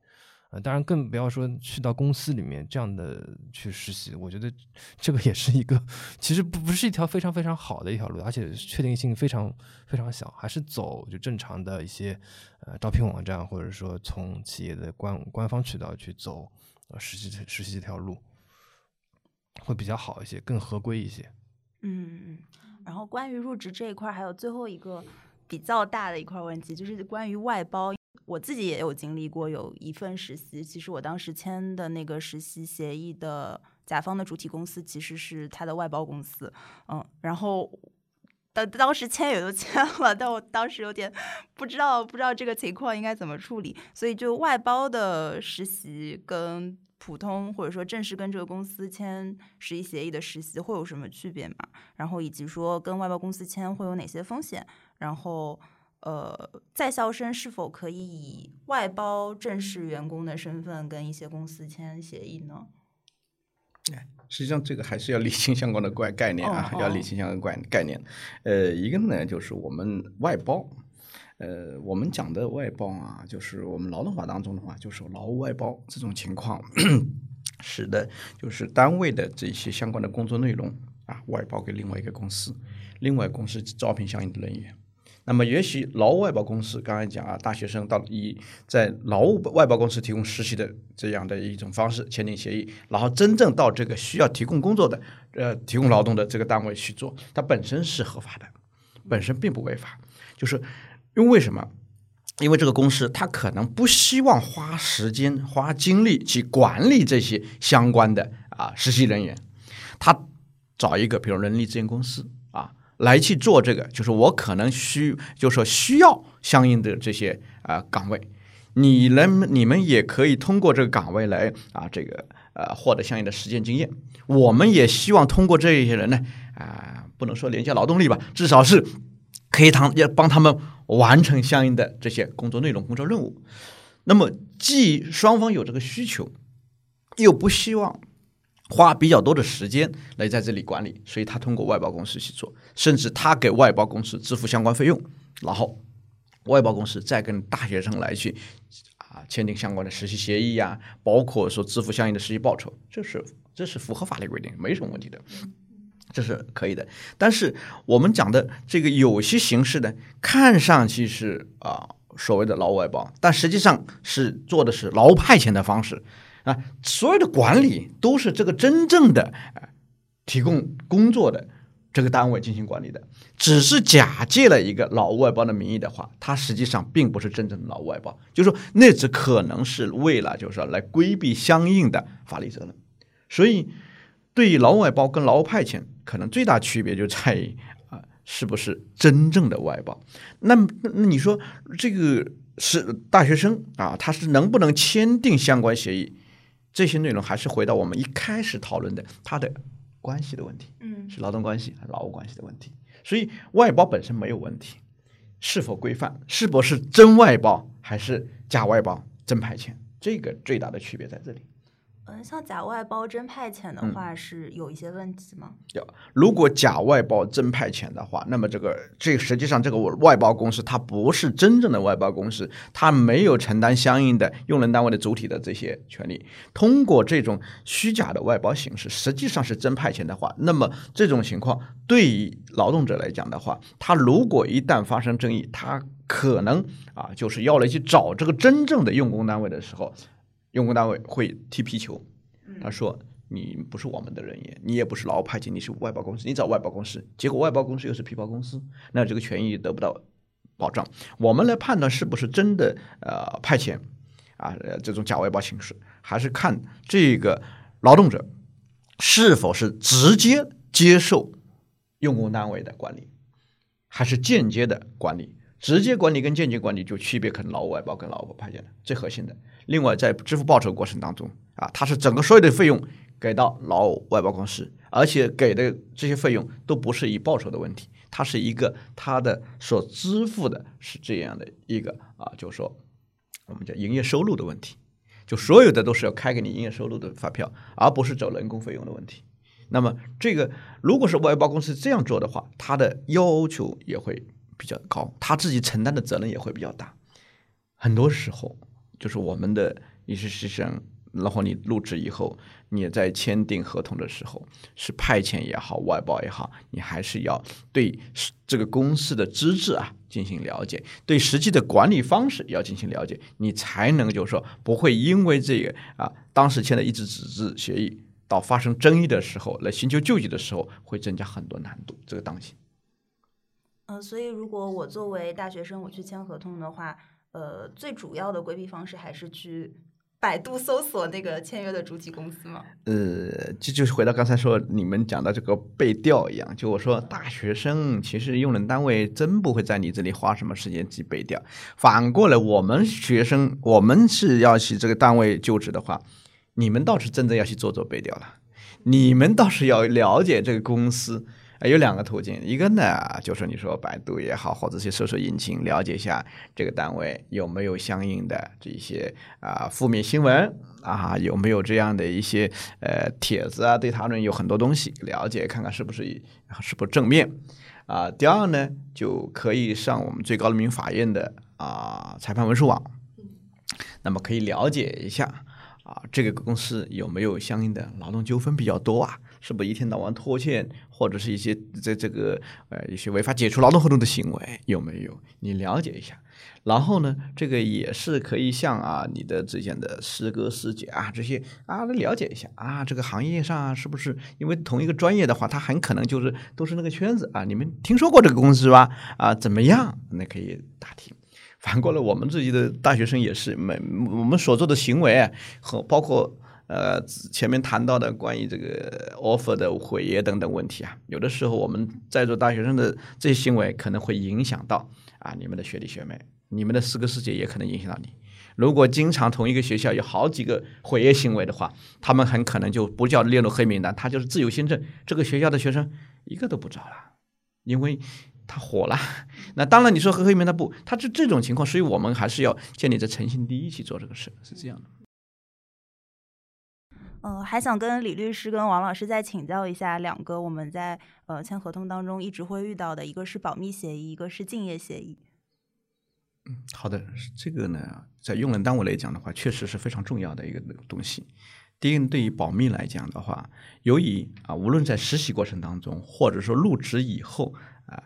呃，当然更不要说去到公司里面这样的去实习，我觉得这个也是一个，其实不不是一条非常非常好的一条路，而且确定性非常非常小，还是走就正常的一些呃招聘网站，或者说从企业的官官方渠道去走。呃，实习实习这条路会比较好一些，更合规一些。嗯嗯。然后关于入职这一块，还有最后一个比较大的一块问题，就是关于外包。我自己也有经历过有一份实习，其实我当时签的那个实习协议的甲方的主体公司其实是他的外包公司，嗯，然后当当时签也都签了，但我当时有点不知道不知道这个情况应该怎么处理，所以就外包的实习跟普通或者说正式跟这个公司签实习协议的实习会有什么区别吗？然后以及说跟外包公司签会有哪些风险？然后。呃，在校生是否可以以外包正式员工的身份跟一些公司签协议呢？实际上这个还是要理清相关的概概念啊，要理清相关概概念。呃，一个呢就是我们外包，呃，我们讲的外包啊，就是我们劳动法当中的话，就是劳务外包这种情况，使得就是单位的这些相关的工作内容啊，外包给另外一个公司，另外公司招聘相应的人员。那么，也许劳务外包公司刚才讲啊，大学生到以在劳务外包公司提供实习的这样的一种方式签订协议，然后真正到这个需要提供工作的呃提供劳动的这个单位去做，它本身是合法的，本身并不违法。就是因为什么？因为这个公司它可能不希望花时间花精力去管理这些相关的啊实习人员，他找一个比如人力资源公司。来去做这个，就是我可能需，就是说需要相应的这些啊岗位，你能你们也可以通过这个岗位来啊这个呃获得相应的实践经验。我们也希望通过这一些人呢啊，不能说廉价劳动力吧，至少是可以他要帮他们完成相应的这些工作内容、工作任务。那么既双方有这个需求，又不希望。花比较多的时间来在这里管理，所以他通过外包公司去做，甚至他给外包公司支付相关费用，然后外包公司再跟大学生来去啊签订相关的实习协议呀，包括说支付相应的实习报酬，这是这是符合法律规定，没什么问题的，这是可以的。但是我们讲的这个有些形式呢，看上去是啊所谓的劳务外包，但实际上是做的是劳务派遣的方式。啊，所有的管理都是这个真正的啊提供工作的这个单位进行管理的，只是假借了一个劳务外包的名义的话，它实际上并不是真正的劳务外包，就是说那只可能是为了就是说来规避相应的法律责任。所以，对于劳务外包跟劳务派遣，可能最大区别就在于啊是不是真正的外包。那那你说这个是大学生啊，他是能不能签订相关协议？这些内容还是回到我们一开始讨论的它的关系的问题，嗯，是劳动关系还是劳务关系的问题。所以外包本身没有问题，是否规范，是否是真外包还是假外包、真派遣，这个最大的区别在这里。嗯，像假外包真派遣的话，是有一些问题吗？有，如果假外包真派遣的话，那么这个这实际上这个外包公司它不是真正的外包公司，它没有承担相应的用人单位的主体的这些权利。通过这种虚假的外包形式，实际上是真派遣的话，那么这种情况对于劳动者来讲的话，他如果一旦发生争议，他可能啊就是要来去找这个真正的用工单位的时候。用工单位会踢皮球，他说：“你不是我们的人员，你也不是劳务派遣，你是外包公司，你找外包公司，结果外包公司又是皮包公司，那这个权益得不到保障。我们来判断是不是真的呃派遣啊这种假外包形式，还是看这个劳动者是否是直接接受用工单位的管理，还是间接的管理。直接管理跟间接管理就区别，可能劳务外包跟劳务派遣的最核心的。”另外，在支付报酬过程当中，啊，它是整个所有的费用给到劳务外包公司，而且给的这些费用都不是以报酬的问题，它是一个它的所支付的是这样的一个啊，就是说我们叫营业收入的问题，就所有的都是要开给你营业收入的发票，而不是走人工费用的问题。那么，这个如果是外包公司这样做的话，它的要求也会比较高，他自己承担的责任也会比较大，很多时候。就是我们的一些实习生，然后你入职以后，你在签订合同的时候，是派遣也好，外包也好，你还是要对这个公司的资质啊进行了解，对实际的管理方式要进行了解，你才能就是说不会因为这个啊，当时签的一纸纸质协议，到发生争议的时候来寻求救济的时候，会增加很多难度。这个当心。嗯，所以如果我作为大学生，我去签合同的话。呃，最主要的规避方式还是去百度搜索那个签约的主体公司吗？呃，这就是回到刚才说你们讲的这个背调一样，就我说大学生其实用人单位真不会在你这里花什么时间记背调，反过来我们学生我们是要去这个单位就职的话，你们倒是真正要去做做背调了，你们倒是要了解这个公司。有两个途径，一个呢就是你说百度也好，或者去搜索引擎了解一下这个单位有没有相应的这些啊负面新闻啊，有没有这样的一些呃帖子啊，对他们有很多东西了解，看看是不是是不是正面啊。第二呢，就可以上我们最高人民法院的啊裁判文书网，那么可以了解一下啊这个公司有没有相应的劳动纠纷比较多啊。是不是一天到晚拖欠，或者是一些在这个呃一些违法解除劳动合同的行为有没有？你了解一下。然后呢，这个也是可以向啊你的之前的师哥师姐啊这些啊来了解一下啊这个行业上是不是因为同一个专业的话，他很可能就是都是那个圈子啊。你们听说过这个公司吧？啊怎么样？那可以打听。反过来，我们自己的大学生也是，每我们所做的行为和包括。呃，前面谈到的关于这个 offer 的毁约等等问题啊，有的时候我们在座大学生的这些行为可能会影响到啊你们的学弟学妹，你们的师哥师姐也可能影响到你。如果经常同一个学校有好几个毁约行为的话，他们很可能就不叫列入黑名单，他就是自由新政，这个学校的学生一个都不招了，因为他火了。那当然你说黑名单不，他这这种情况，所以我们还是要建立在诚信第一去做这个事，是这样的。嗯，还想跟李律师跟王老师再请教一下两个我们在呃签合同当中一直会遇到的，一个是保密协议，一个是竞业协议。嗯，好的，这个呢，在用人单位来讲的话，确实是非常重要的一个东西。第一，对于保密来讲的话，由于啊，无论在实习过程当中，或者说入职以后啊，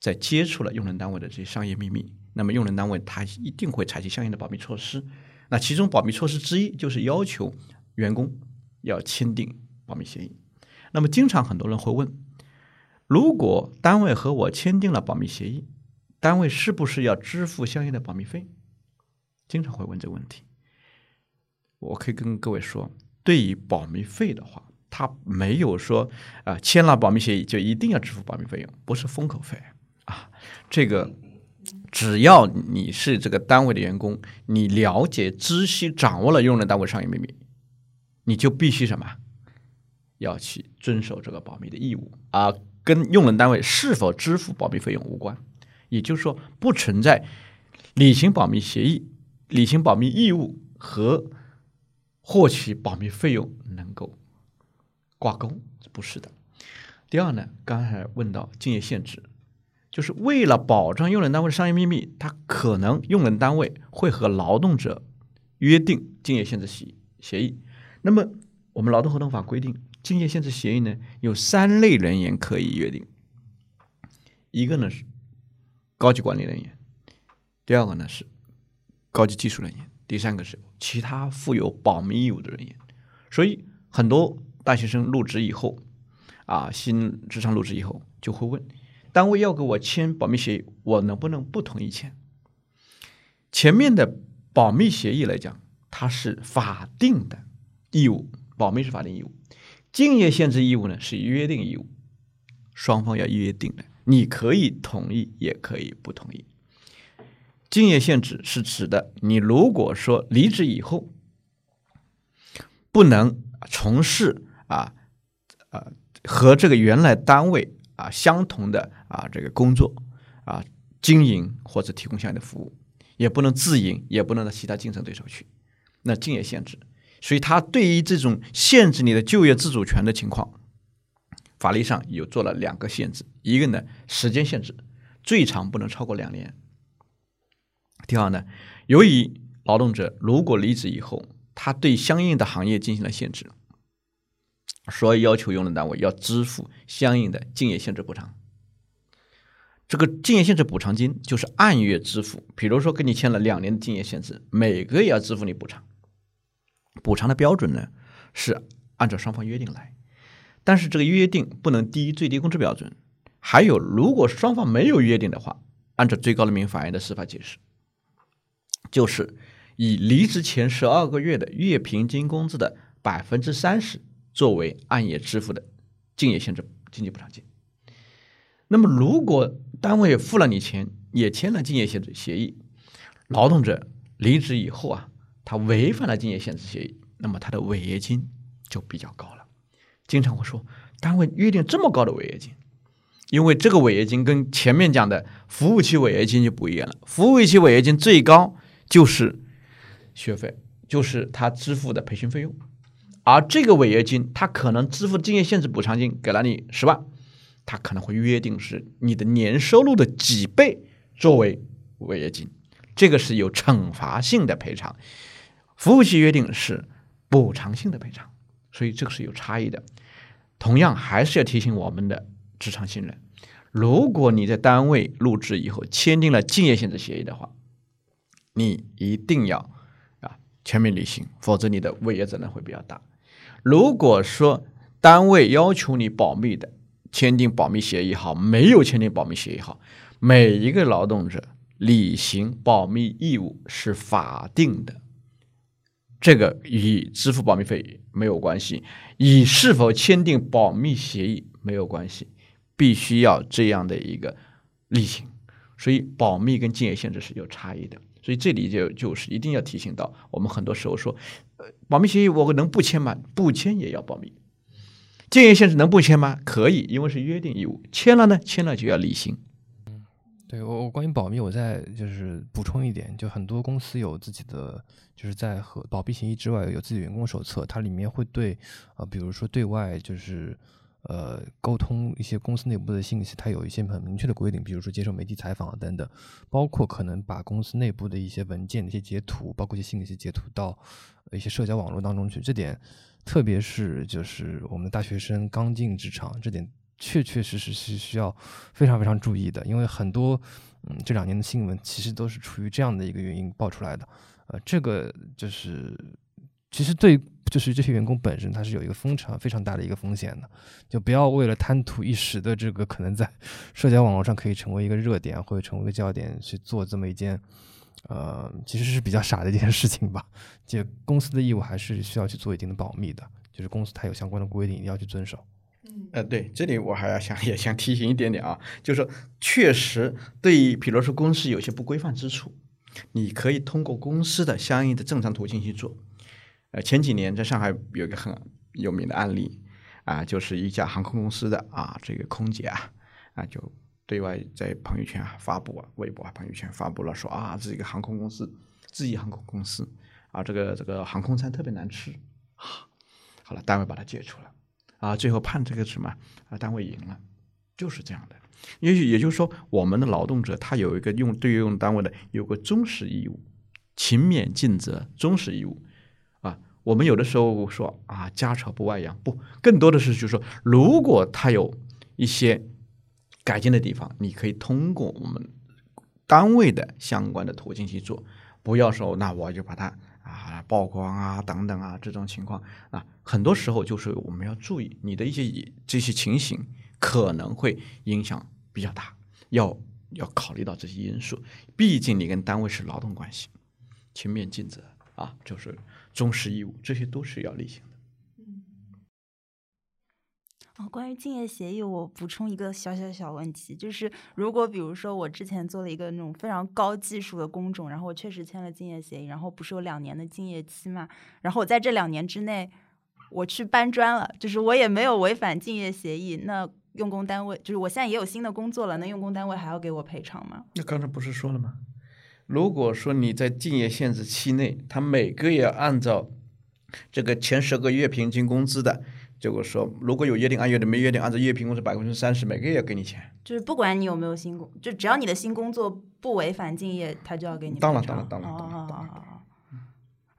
在接触了用人单位的这些商业秘密，那么用人单位他一定会采取相应的保密措施。那其中保密措施之一就是要求员工。要签订保密协议，那么经常很多人会问：如果单位和我签订了保密协议，单位是不是要支付相应的保密费？经常会问这个问题。我可以跟各位说，对于保密费的话，他没有说啊，签了保密协议就一定要支付保密费用，不是封口费啊。这个只要你是这个单位的员工，你了解、知悉、掌握了用人单位商业秘密。你就必须什么？要去遵守这个保密的义务啊，跟用人单位是否支付保密费用无关。也就是说，不存在履行保密协议、履行保密义务和获取保密费用能够挂钩，不是的。第二呢，刚才问到竞业限制，就是为了保障用人单位商业秘密，他可能用人单位会和劳动者约定竞业限制协协议。那么，我们劳动合同法规定，竞业限制协议呢有三类人员可以约定。一个呢是高级管理人员，第二个呢是高级技术人员，第三个是其他负有保密义务的人员。所以，很多大学生入职以后，啊，新职场入职以后就会问，单位要给我签保密协议，我能不能不同意签？前面的保密协议来讲，它是法定的。义务保密是法定义务，竞业限制义务呢是约定义务，双方要约定的，你可以同意，也可以不同意。竞业限制是指的，你如果说离职以后不能从事啊啊和这个原来单位啊相同的啊这个工作啊经营或者提供相应的服务，也不能自营，也不能到其他竞争对手去，那竞业限制。所以，他对于这种限制你的就业自主权的情况，法律上有做了两个限制：一个呢，时间限制，最长不能超过两年；第二呢，由于劳动者如果离职以后，他对相应的行业进行了限制，所以要求用人单位要支付相应的竞业限制补偿。这个竞业限制补偿金就是按月支付，比如说跟你签了两年的竞业限制，每个月要支付你补偿。补偿的标准呢是按照双方约定来，但是这个约定不能低于最低工资标准。还有，如果双方没有约定的话，按照最高人民法院的司法解释，就是以离职前十二个月的月平均工资的百分之三十作为按月支付的竞业限制经济补偿金。那么，如果单位付了你钱，也签了竞业限制协议，劳动者离职以后啊，他违反了竞业限制协议，那么他的违约金就比较高了。经常会说，单位约定这么高的违约金，因为这个违约金跟前面讲的服务期违约金就不一样了。服务期违约金最高就是学费，就是他支付的培训费用，而这个违约金，他可能支付竞业限制补偿金给了你十万。他可能会约定是你的年收入的几倍作为违约金，这个是有惩罚性的赔偿。服务期约定是补偿性的赔偿，所以这个是有差异的。同样还是要提醒我们的职场新人，如果你在单位入职以后签订了竞业限制协议的话，你一定要啊全面履行，否则你的违约责任会比较大。如果说单位要求你保密的，签订保密协议好，没有签订保密协议好，每一个劳动者履行保密义务是法定的，这个与支付保密费没有关系，与是否签订保密协议没有关系，必须要这样的一个履行。所以，保密跟竞业限制是有差异的。所以这里就就是一定要提醒到，我们很多时候说，呃，保密协议我能不签吗？不签也要保密。竞业限制能不签吗？可以，因为是约定义务。签了呢，签了就要履行。对我我关于保密，我再就是补充一点，就很多公司有自己的，就是在和保密协议之外有自己员工手册，它里面会对啊，比如说对外就是呃沟通一些公司内部的信息，它有一些很明确的规定，比如说接受媒体采访啊等等，包括可能把公司内部的一些文件的、一些截图，包括一些信息截图到一些社交网络当中去，这点。特别是就是我们大学生刚进职场，这点确确实实是需要非常非常注意的，因为很多嗯这两年的新闻其实都是出于这样的一个原因爆出来的，呃，这个就是其实对就是这些员工本身他是有一个非常非常大的一个风险的，就不要为了贪图一时的这个可能在 社交网络上可以成为一个热点或者成为个焦点去做这么一件。呃，其实是比较傻的一件事情吧。就公司的义务还是需要去做一定的保密的，就是公司它有相关的规定，一定要去遵守。呃，对，这里我还要想 也想提醒一点点啊，就是说，确实对比如说公司有些不规范之处，你可以通过公司的相应的正常途径去做。呃，前几年在上海有一个很有名的案例啊，就是一家航空公司的啊，这个空姐啊啊就。对外在朋友圈啊发布啊，微博啊朋友圈发布了说啊，这个航空公司，自己航空公司啊，这个这个航空餐特别难吃啊，好了，单位把它解除了啊，最后判这个什么啊，单位赢了，就是这样的，也许也就是说，我们的劳动者他有一个用对用单位的有个忠实义务，勤勉尽责，忠实义务。啊，我们有的时候说啊，家丑不外扬，不，更多的是就是说，如果他有一些。改进的地方，你可以通过我们单位的相关的途径去做，不要说那我就把它啊曝光啊等等啊这种情况啊，很多时候就是我们要注意你的一些这些情形可能会影响比较大，要要考虑到这些因素，毕竟你跟单位是劳动关系，勤勉尽责啊，就是忠实义务，这些都是要履行的。哦，关于竞业协议，我补充一个小小小问题，就是如果比如说我之前做了一个那种非常高技术的工种，然后我确实签了竞业协议，然后不是有两年的竞业期嘛，然后我在这两年之内我去搬砖了，就是我也没有违反竞业协议，那用工单位就是我现在也有新的工作了，那用工单位还要给我赔偿吗？那刚才不是说了吗？如果说你在竞业限制期内，他每个月按照这个前十个月平均工资的。结果说，如果有约定按月的，没约定按照月平工资百分之三十，每个月要给你钱。就是不管你有没有新工，就只要你的新工作不违反竞业，他就要给你。当然，当然，当然。哦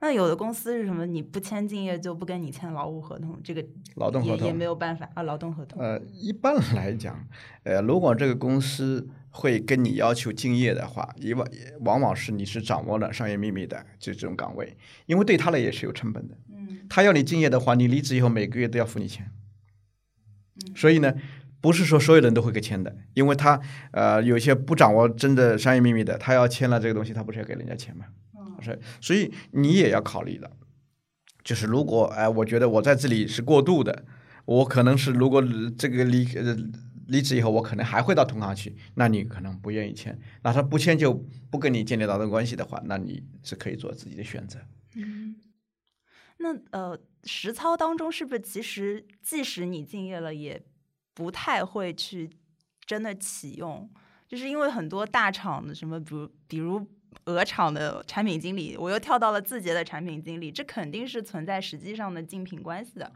那有的公司是什么？你不签竞业就不跟你签劳务合同，这个劳动合同也没有办法啊。劳动合同。呃，一般来讲，呃，如果这个公司会跟你要求竞业的话，以往往往是你是掌握了商业秘密的，就这种岗位，因为对他来也是有成本的。他要你敬业的话，你离职以后每个月都要付你钱。所以呢，不是说所有人都会给签的，因为他呃有些不掌握真的商业秘密的，他要签了这个东西，他不是要给人家钱吗？是，所以你也要考虑的，就是如果哎、我觉得我在这里是过度的，我可能是如果这个离呃离职以后，我可能还会到同行去，那你可能不愿意签，那他不签就不跟你建立劳动关系的话，那你是可以做自己的选择。那呃，实操当中是不是其实即使你敬业了，也不太会去真的启用？就是因为很多大厂的什么，比如比如鹅厂的产品经理，我又跳到了字节的产品经理，这肯定是存在实际上的竞品关系的。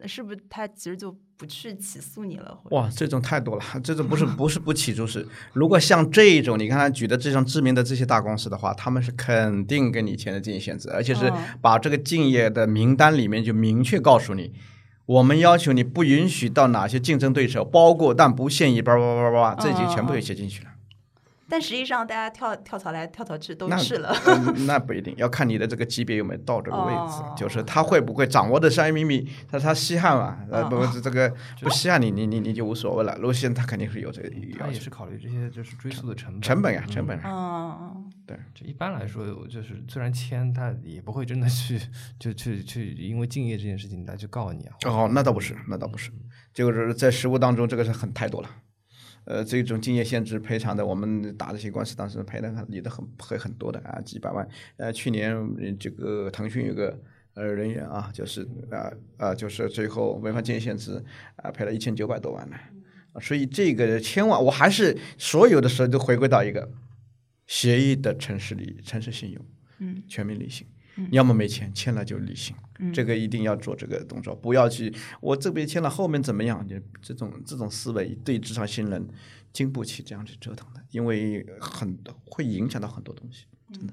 那是不是他其实就不去起诉你了？哇，这种太多了，这种不是不是不起诉是，如果像这种你看他举的这种知名的这些大公司的话，他们是肯定给你签的竞业限制，而且是嗯把这个竞业的名单里面就明确告诉你，我们要求你不允许到哪些竞争对手，包括但不限于叭叭叭叭叭，这就全部给写进去了。但实际上大家跳跳槽来跳槽去都那去了。嗯那不一定，要看你的这个级别有没有到这个位置，哦就是他会不会掌握的商业秘密，他他稀罕嘛？呃，不，哦这个 不稀罕你你你你就无所谓了。如果稀罕，他肯定是有这个他也。是考虑这些就是追溯的成本。成本呀，嗯成本呀。嗯，就一般来说，就是虽然签，他也不会真的去就去去因为敬业这件事情来去告你啊。哦，那倒不是，那倒不是，就是在实务当中，这个是很太多了。呃，这种竞业限制赔偿的，我们打这些官司，当时赔的很也都很赔很多的啊，几百万。呃，去年呃这个腾讯有个呃人员啊，就是啊啊，就是最后违反竞业限制啊，赔了一千九百多万呢。啊所以这个千万，我还是所有的时候都回归到一个协议的城市里、诚实信用，嗯，全民理性。你要么没签，签了就履行。嗯这个一定要做这个动作，不要去我这边签了，后面怎么样？就这种这种思维对职场新人经不起这样去折腾的，因为很会影响到很多东西。真的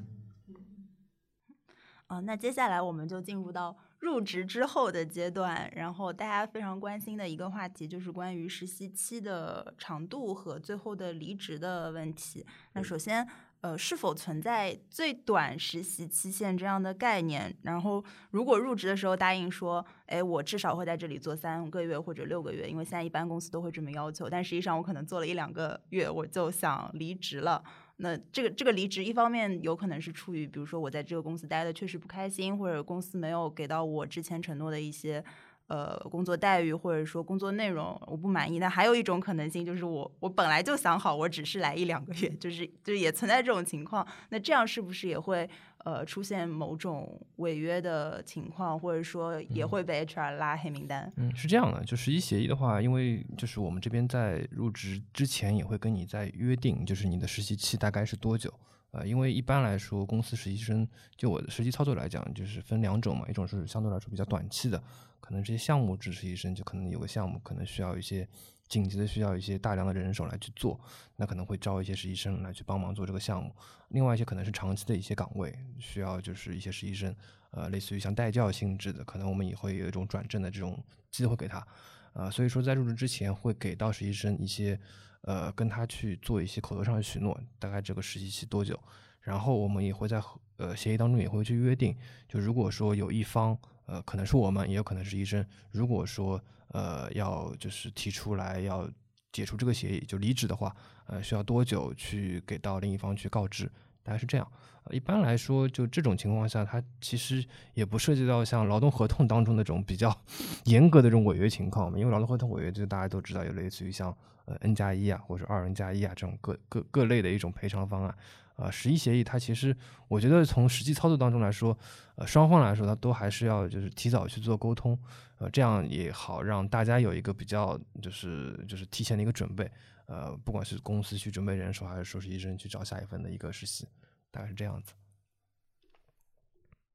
啊、那接下来我们就进入到入职之后的阶段，然后大家非常关心的一个话题就是关于实习期的长度和最后的离职的问题。那首先，呃，是否存在最短实习期限这样的概念？然后，如果入职的时候答应说，哎，我至少会在这里做三个月或者六个月，因为现在一般公司都会这么要求，但实际上我可能做了一两个月，我就想离职了。那这个这个离职，一方面有可能是出于，比如说我在这个公司待的确实不开心，或者公司没有给到我之前承诺的一些呃工作待遇，或者说工作内容我不满意。那还有一种可能性就是我我本来就想好，我只是来一两个月，就是就也存在这种情况。那这样是不是也会呃出现某种违约的情况，或者说也会被 HR 拉黑名单？嗯，是这样的，就实习协议的话，因为就是我们这边在入职之前也会跟你在约定，就是你的实习期大概是多久。呃，因为一般来说，公司实习生就我的实际操作来讲，就是分两种嘛，一种是相对来说比较短期的，可能这些项目制实习生就可能有个项目可能需要一些紧急的需要一些大量的人手来去做，那可能会招一些实习生来去帮忙做这个项目。另外一些可能是长期的一些岗位，需要就是一些实习生，呃，类似于像代教性质的，可能我们也会有一种转正的这种机会给他。呃，所以说在入职之前会给到实习生一些，呃，跟他去做一些口头上的许诺，大概这个实习期多久，然后我们也会在呃协议当中也会去约定，就如果说有一方，呃，可能是我们，也有可能是医生，如果说呃要就是提出来要解除这个协议就离职的话，呃，需要多久去给到另一方去告知，大概是这样。一般来说，就这种情况下，它其实也不涉及到像劳动合同当中那种比较 严格的这种违约情况嘛，因为劳动合同违约，就大家都知道，有类似于像呃 N 加一啊，或者二 N 加一啊这种各各各类的一种赔偿方案。呃，实习协议它其实我觉得从实际操作当中来说，呃，双方来说它都还是要就是提早去做沟通，呃，这样也好让大家有一个比较就是就是提前的一个准备，呃，不管是公司去准备人手，还是说是医生去找下一份的一个实习，大概是这样子。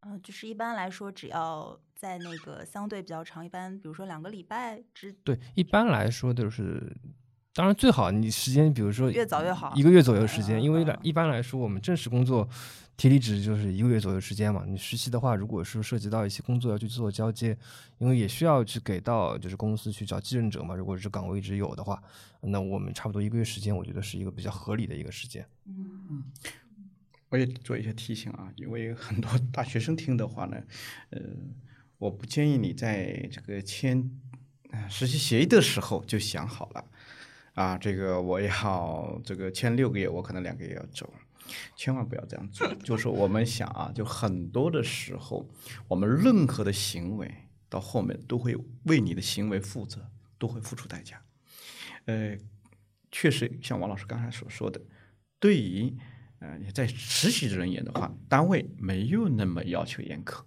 嗯、就是一般来说，只要在那个相对比较长，一般比如说两个礼拜之对，一般来说就是，当然最好你时间，比如说越早越好一个月左右时间，因为一般来说我们正式工作提离职就是一个月左右时间嘛。你实习的话，如果是涉及到一些工作要去做交接，因为也需要去给到就是公司去找继任者嘛。如果是岗位一直有的话，那我们差不多一个月时间，我觉得是一个比较合理的一个时间。嗯我也做一些提醒啊，因为很多大学生听的话呢，呃，我不建议你在这个签呃实习协议的时候就想好了，啊，这个我要这个签六个月，我可能两个月要走，千万不要这样做。就是我们想啊，就很多的时候，我们任何的行为到后面都会为你的行为负责，都会付出代价。呃，确实像王老师刚才所说的，对于呃你在实习人员的话，单位没有那么要求严苛。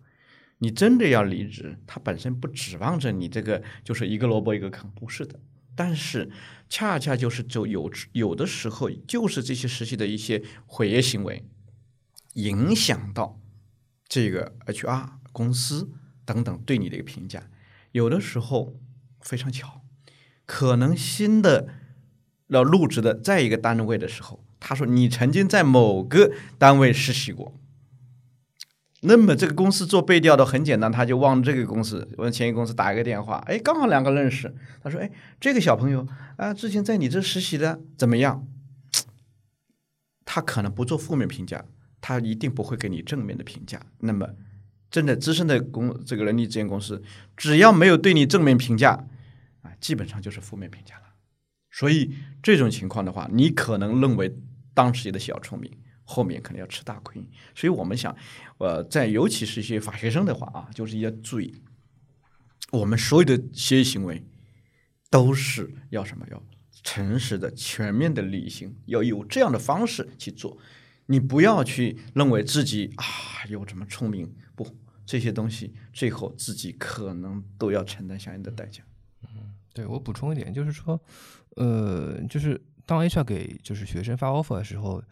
你真的要离职，他本身不指望着你这个就是一个萝卜一个坑，不是的。但是恰恰就是就有有的时候，就是这些实习的一些毁业行为，影响到这个 HR 公司等等对你的一个评价。有的时候非常巧，可能新的要入职的在一个单位的时候，他说你曾经在某个单位实习过。那么这个公司做背调的很简单，他就往这个公司，往前一公司打一个电话，哎，刚好两个认识。他说：“哎，这个小朋友啊，之前在你这实习的怎么样？”他可能不做负面评价，他一定不会给你正面的评价。那么，真的资深的公这个人力资源公司，只要没有对你正面评价，啊，基本上就是负面评价了。所以这种情况的话，你可能认为当时的小聪明。后面可能要吃大亏，所以我们想，呃，在尤其是一些法学生的话啊，就是要注意，我们所有的协议行为都是要什么？要诚实的、全面的、理性，要有这样的方式去做。你不要去认为自己啊有这么聪明，不，这些东西最后自己可能都要承担相应的代价。嗯，对我补充一点，就是说，呃，就是当 HR 给就是学生发 offer 的时候。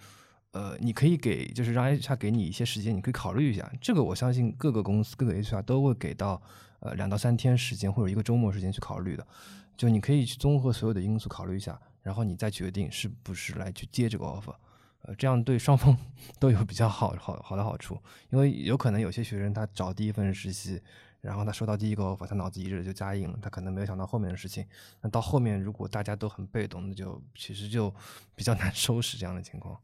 呃，你可以给，就是让 HR 给你一些时间，你可以考虑一下。这个我相信各个公司、各个 HR 都会给到，呃，两到三天时间或者一个周末时间去考虑的。就你可以去综合所有的因素考虑一下，然后你再决定是不是来去接这个 offer。呃，这样对双方 都有比较好好好的好处。因为有可能有些学生他找第一份实习，然后他收到第一个 offer，他脑子一热就加印了，他可能没有想到后面的事情。那到后面如果大家都很被动，那就其实就比较难收拾这样的情况。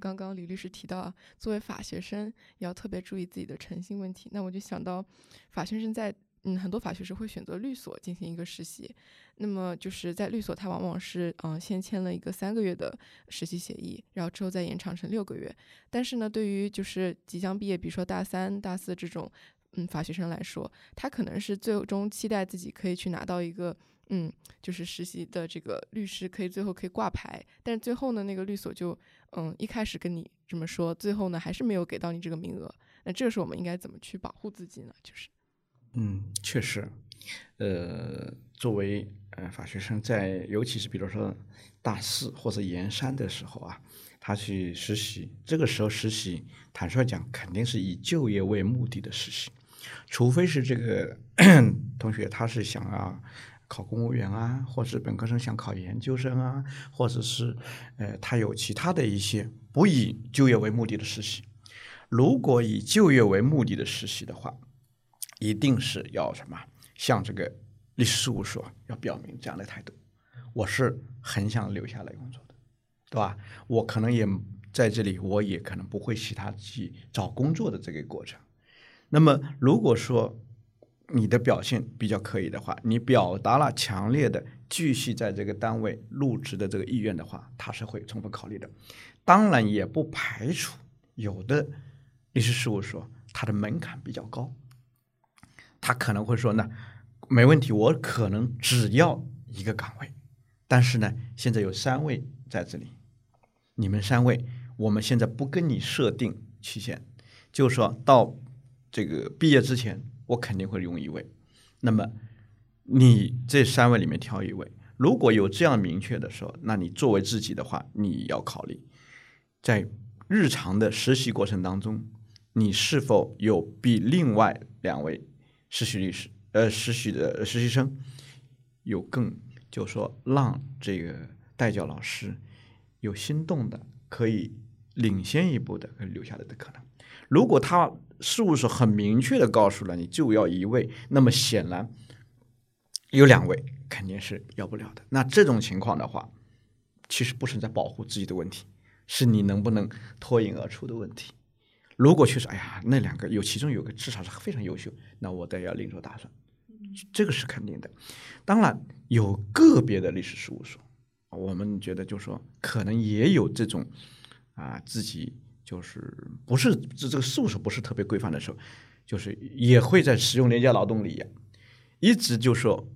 刚刚李律师提到，作为法学生要特别注意自己的诚信问题。那我就想到，法学生在嗯很多法学生会选择律所进行一个实习。那么就是在律所，他往往是嗯先签了一个三个月的实习协议，然后之后再延长成六个月。但是呢，对于就是即将毕业，比如说大三、大四这种嗯法学生来说，他可能是最终期待自己可以去拿到一个。嗯，就是实习的这个律师可以最后可以挂牌，但是最后呢，那个律所就嗯一开始跟你这么说，最后呢还是没有给到你这个名额。那这个时候我们应该怎么去保护自己呢？就是嗯，确实，呃，作为呃法学生，在尤其是比如说大四或者研三的时候啊，他去实习，这个时候实习，坦率讲，肯定是以就业为目的的实习，除非是这个 同学他是想要。考公务员啊，或者本科生想考研究生啊，或者是呃，他有其他的一些不以就业为目的的实习。如果以就业为目的的实习的话，一定是要什么？向这个律师事务所要表明这样的态度：我是很想留下来工作的，对吧？我可能也在这里，我也可能不会其他去找工作的这个过程。那么，如果说，你的表现比较可以的话，你表达了强烈的继续在这个单位入职的这个意愿的话，他是会充分考虑的。当然，也不排除有的律师事务所它的门槛比较高，他可能会说呢，没问题，我可能只要一个岗位，但是呢，现在有三位在这里，你们三位，我们现在不跟你设定期限，就是说到这个毕业之前。我肯定会用一位，那么你这三位里面挑一位，如果有这样明确的时候，那你作为自己的话，你要考虑在日常的实习过程当中，你是否有比另外两位实习律师呃实习的实习生有更，就说让这个代教老师有心动的，可以领先一步的可以留下来的可能。如果他事务所很明确的告诉了你就要一位，那么显然有两位肯定是要不了的。那这种情况的话，其实不存在保护自己的问题，是你能不能脱颖而出的问题。如果确实，哎呀，那两个有其中有个至少是非常优秀，那我得要另做打算，这个是肯定的。当然，有个别的律师事务所我们觉得就是说可能也有这种啊自己就是不是这这个事务所不是特别规范的时候，就是也会在使用廉价劳动力，一直就说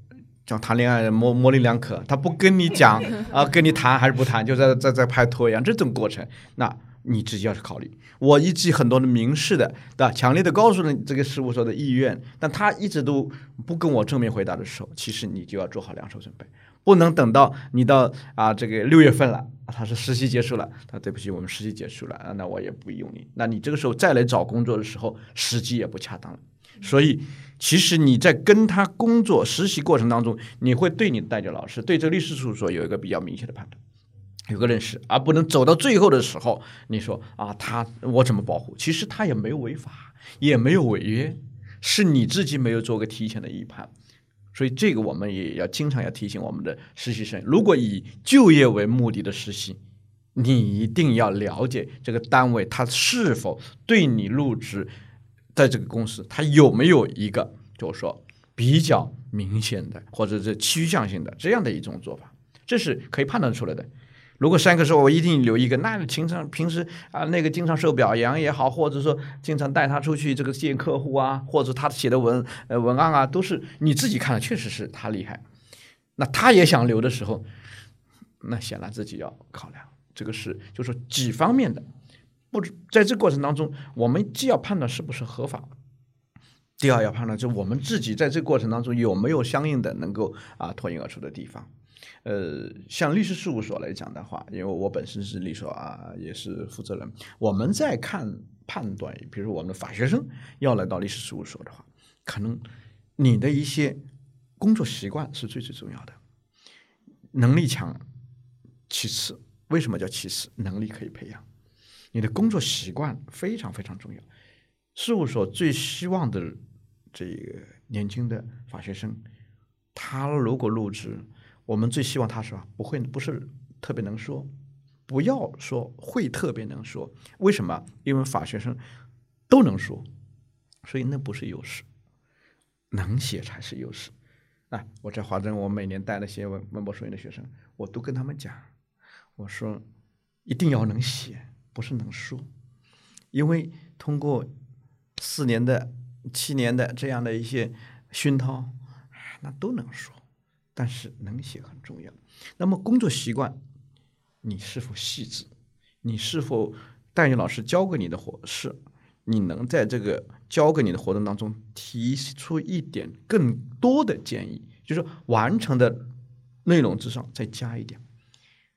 像谈恋爱模模棱两可，他不跟你讲 啊，跟你谈还是不谈，就在在在拍拖一样，这种过程，那你自己要去考虑。我一直很多的明示的，对吧？强烈的告诉了这个事务所的意愿，但他一直都不跟我正面回答的时候，其实你就要做好两手准备，不能等到你到啊这个六月份了，他说实习结束了，他对不起，我们实习结束了，那我也不用你，那你这个时候再来找工作的时候，时机也不恰当了。所以，其实你在跟他工作实习过程当中，你会对你的代教老师，对这个律师事务所有一个比较明确的判断。有个认识，而不能走到最后的时候，你说啊，他我怎么保护？其实他也没有违法，也没有违约，是你自己没有做个提前的预判。所以这个我们也要经常要提醒我们的实习生，如果以就业为目的的实习，你一定要了解这个单位他是否对你入职在这个公司，它有没有一个就是说比较明显的或者是趋向性的这样的一种做法，这是可以判断出来的。如果三个说，我一定留一个，那经常平时啊，那个经常受表扬也好，或者说经常带他出去这个见客户啊，或者他写的文呃文案啊，都是你自己看了，确实是他厉害。那他也想留的时候，那显然自己要考量，这个是就说几方面的，不在这过程当中，我们既要判断是不是合法，第二要判断就我们自己在这过程当中有没有相应的能够啊脱颖而出的地方。呃，像律师事务所来讲的话，因为我本身是律所啊，也是负责人。我们在看判断，比如我们的法学生要来到律师事务所的话，可能你的一些工作习惯是最最重要的，能力强其次。为什么叫其次？能力可以培养，你的工作习惯非常非常重要。事务所最希望的这个年轻的法学生，他如果入职。我们最希望他说不会，不是特别能说，不要说会特别能说。为什么？因为法学生都能说，所以那不是优势，能写才是优势。啊，我在华政，我每年带那些文文博书院的学生，我都跟他们讲，我说一定要能写，不是能说，因为通过四年的、七年的这样的一些熏陶，那都能说。但是能写很重要。那么工作习惯，你是否细致？你是否代教老师教给你的活是，你能在这个教给你的活动当中提出一点更多的建议，就是完成的内容之上再加一点。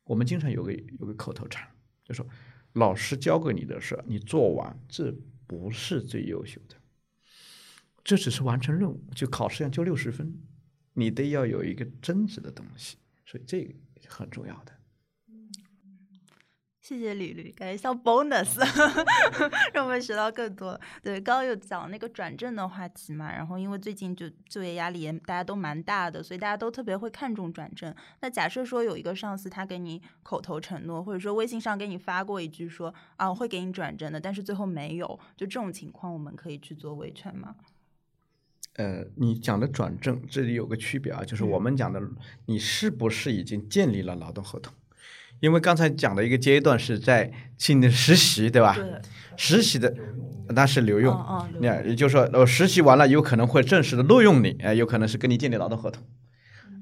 我们经常有个有个口头禅，就说老师教给你的事你做完，这不是最优秀的，这只是完成任务，就考试上就六十分。你得要有一个真实的东西，所以这个很重要的。谢谢吕吕，感觉像 bonus，让我们学到更多。对，刚刚有讲那个转正的话题嘛，然后因为最近就就业压力也大家都蛮大的，所以大家都特别会看重转正。那假设说有一个上司他给你口头承诺，或者说微信上给你发过一句说啊会给你转正的，但是最后没有，就这种情况，我们可以去做维权吗？呃，你讲的转正，这里有个区别啊，就是我们讲的，你是不是已经建立了劳动合同？因为刚才讲的一个阶段是在进的实习，对吧？实习的那是留用，你看，也就是说，呃，实习完了有可能会正式的录用你，呃，有可能是跟你建立劳动合同。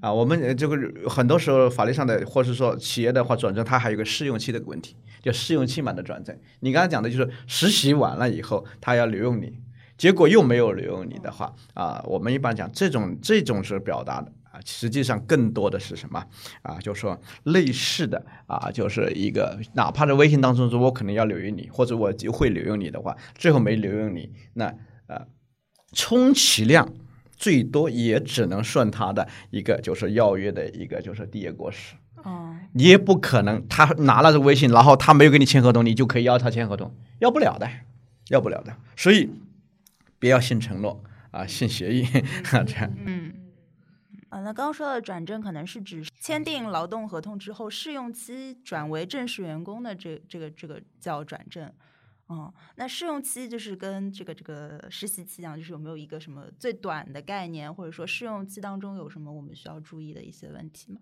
啊，我们这个很多时候法律上的，或是说企业的话转正，它还有个试用期的问题，就试用期满的转正。你刚才讲的就是实习完了以后，他要留用你。结果又没有留用你的话啊，我们一般讲这种这种是表达的啊，实际上更多的是什么啊？就说类似的啊，就是一个哪怕在微信当中说，我可能要留用你，或者我就会留用你的话，最后没留用你，那呃，充其量最多也只能算他的一个就是邀约的一个就是缔业过失。哦，你也不可能他拿了这微信，然后他没有跟你签合同，你就可以要他签合同，要不了的，要不了的，所以。不要信承诺啊，信协议 啊，这样。嗯，啊，那刚刚说的转正，可能是指签订劳动合同之后，试用期转为正式员工的这这个这个叫转正。哦，那试用期就是跟这个这个实习期一样，就是有没有一个什么最短的概念，或者说试用期当中有什么我们需要注意的一些问题吗？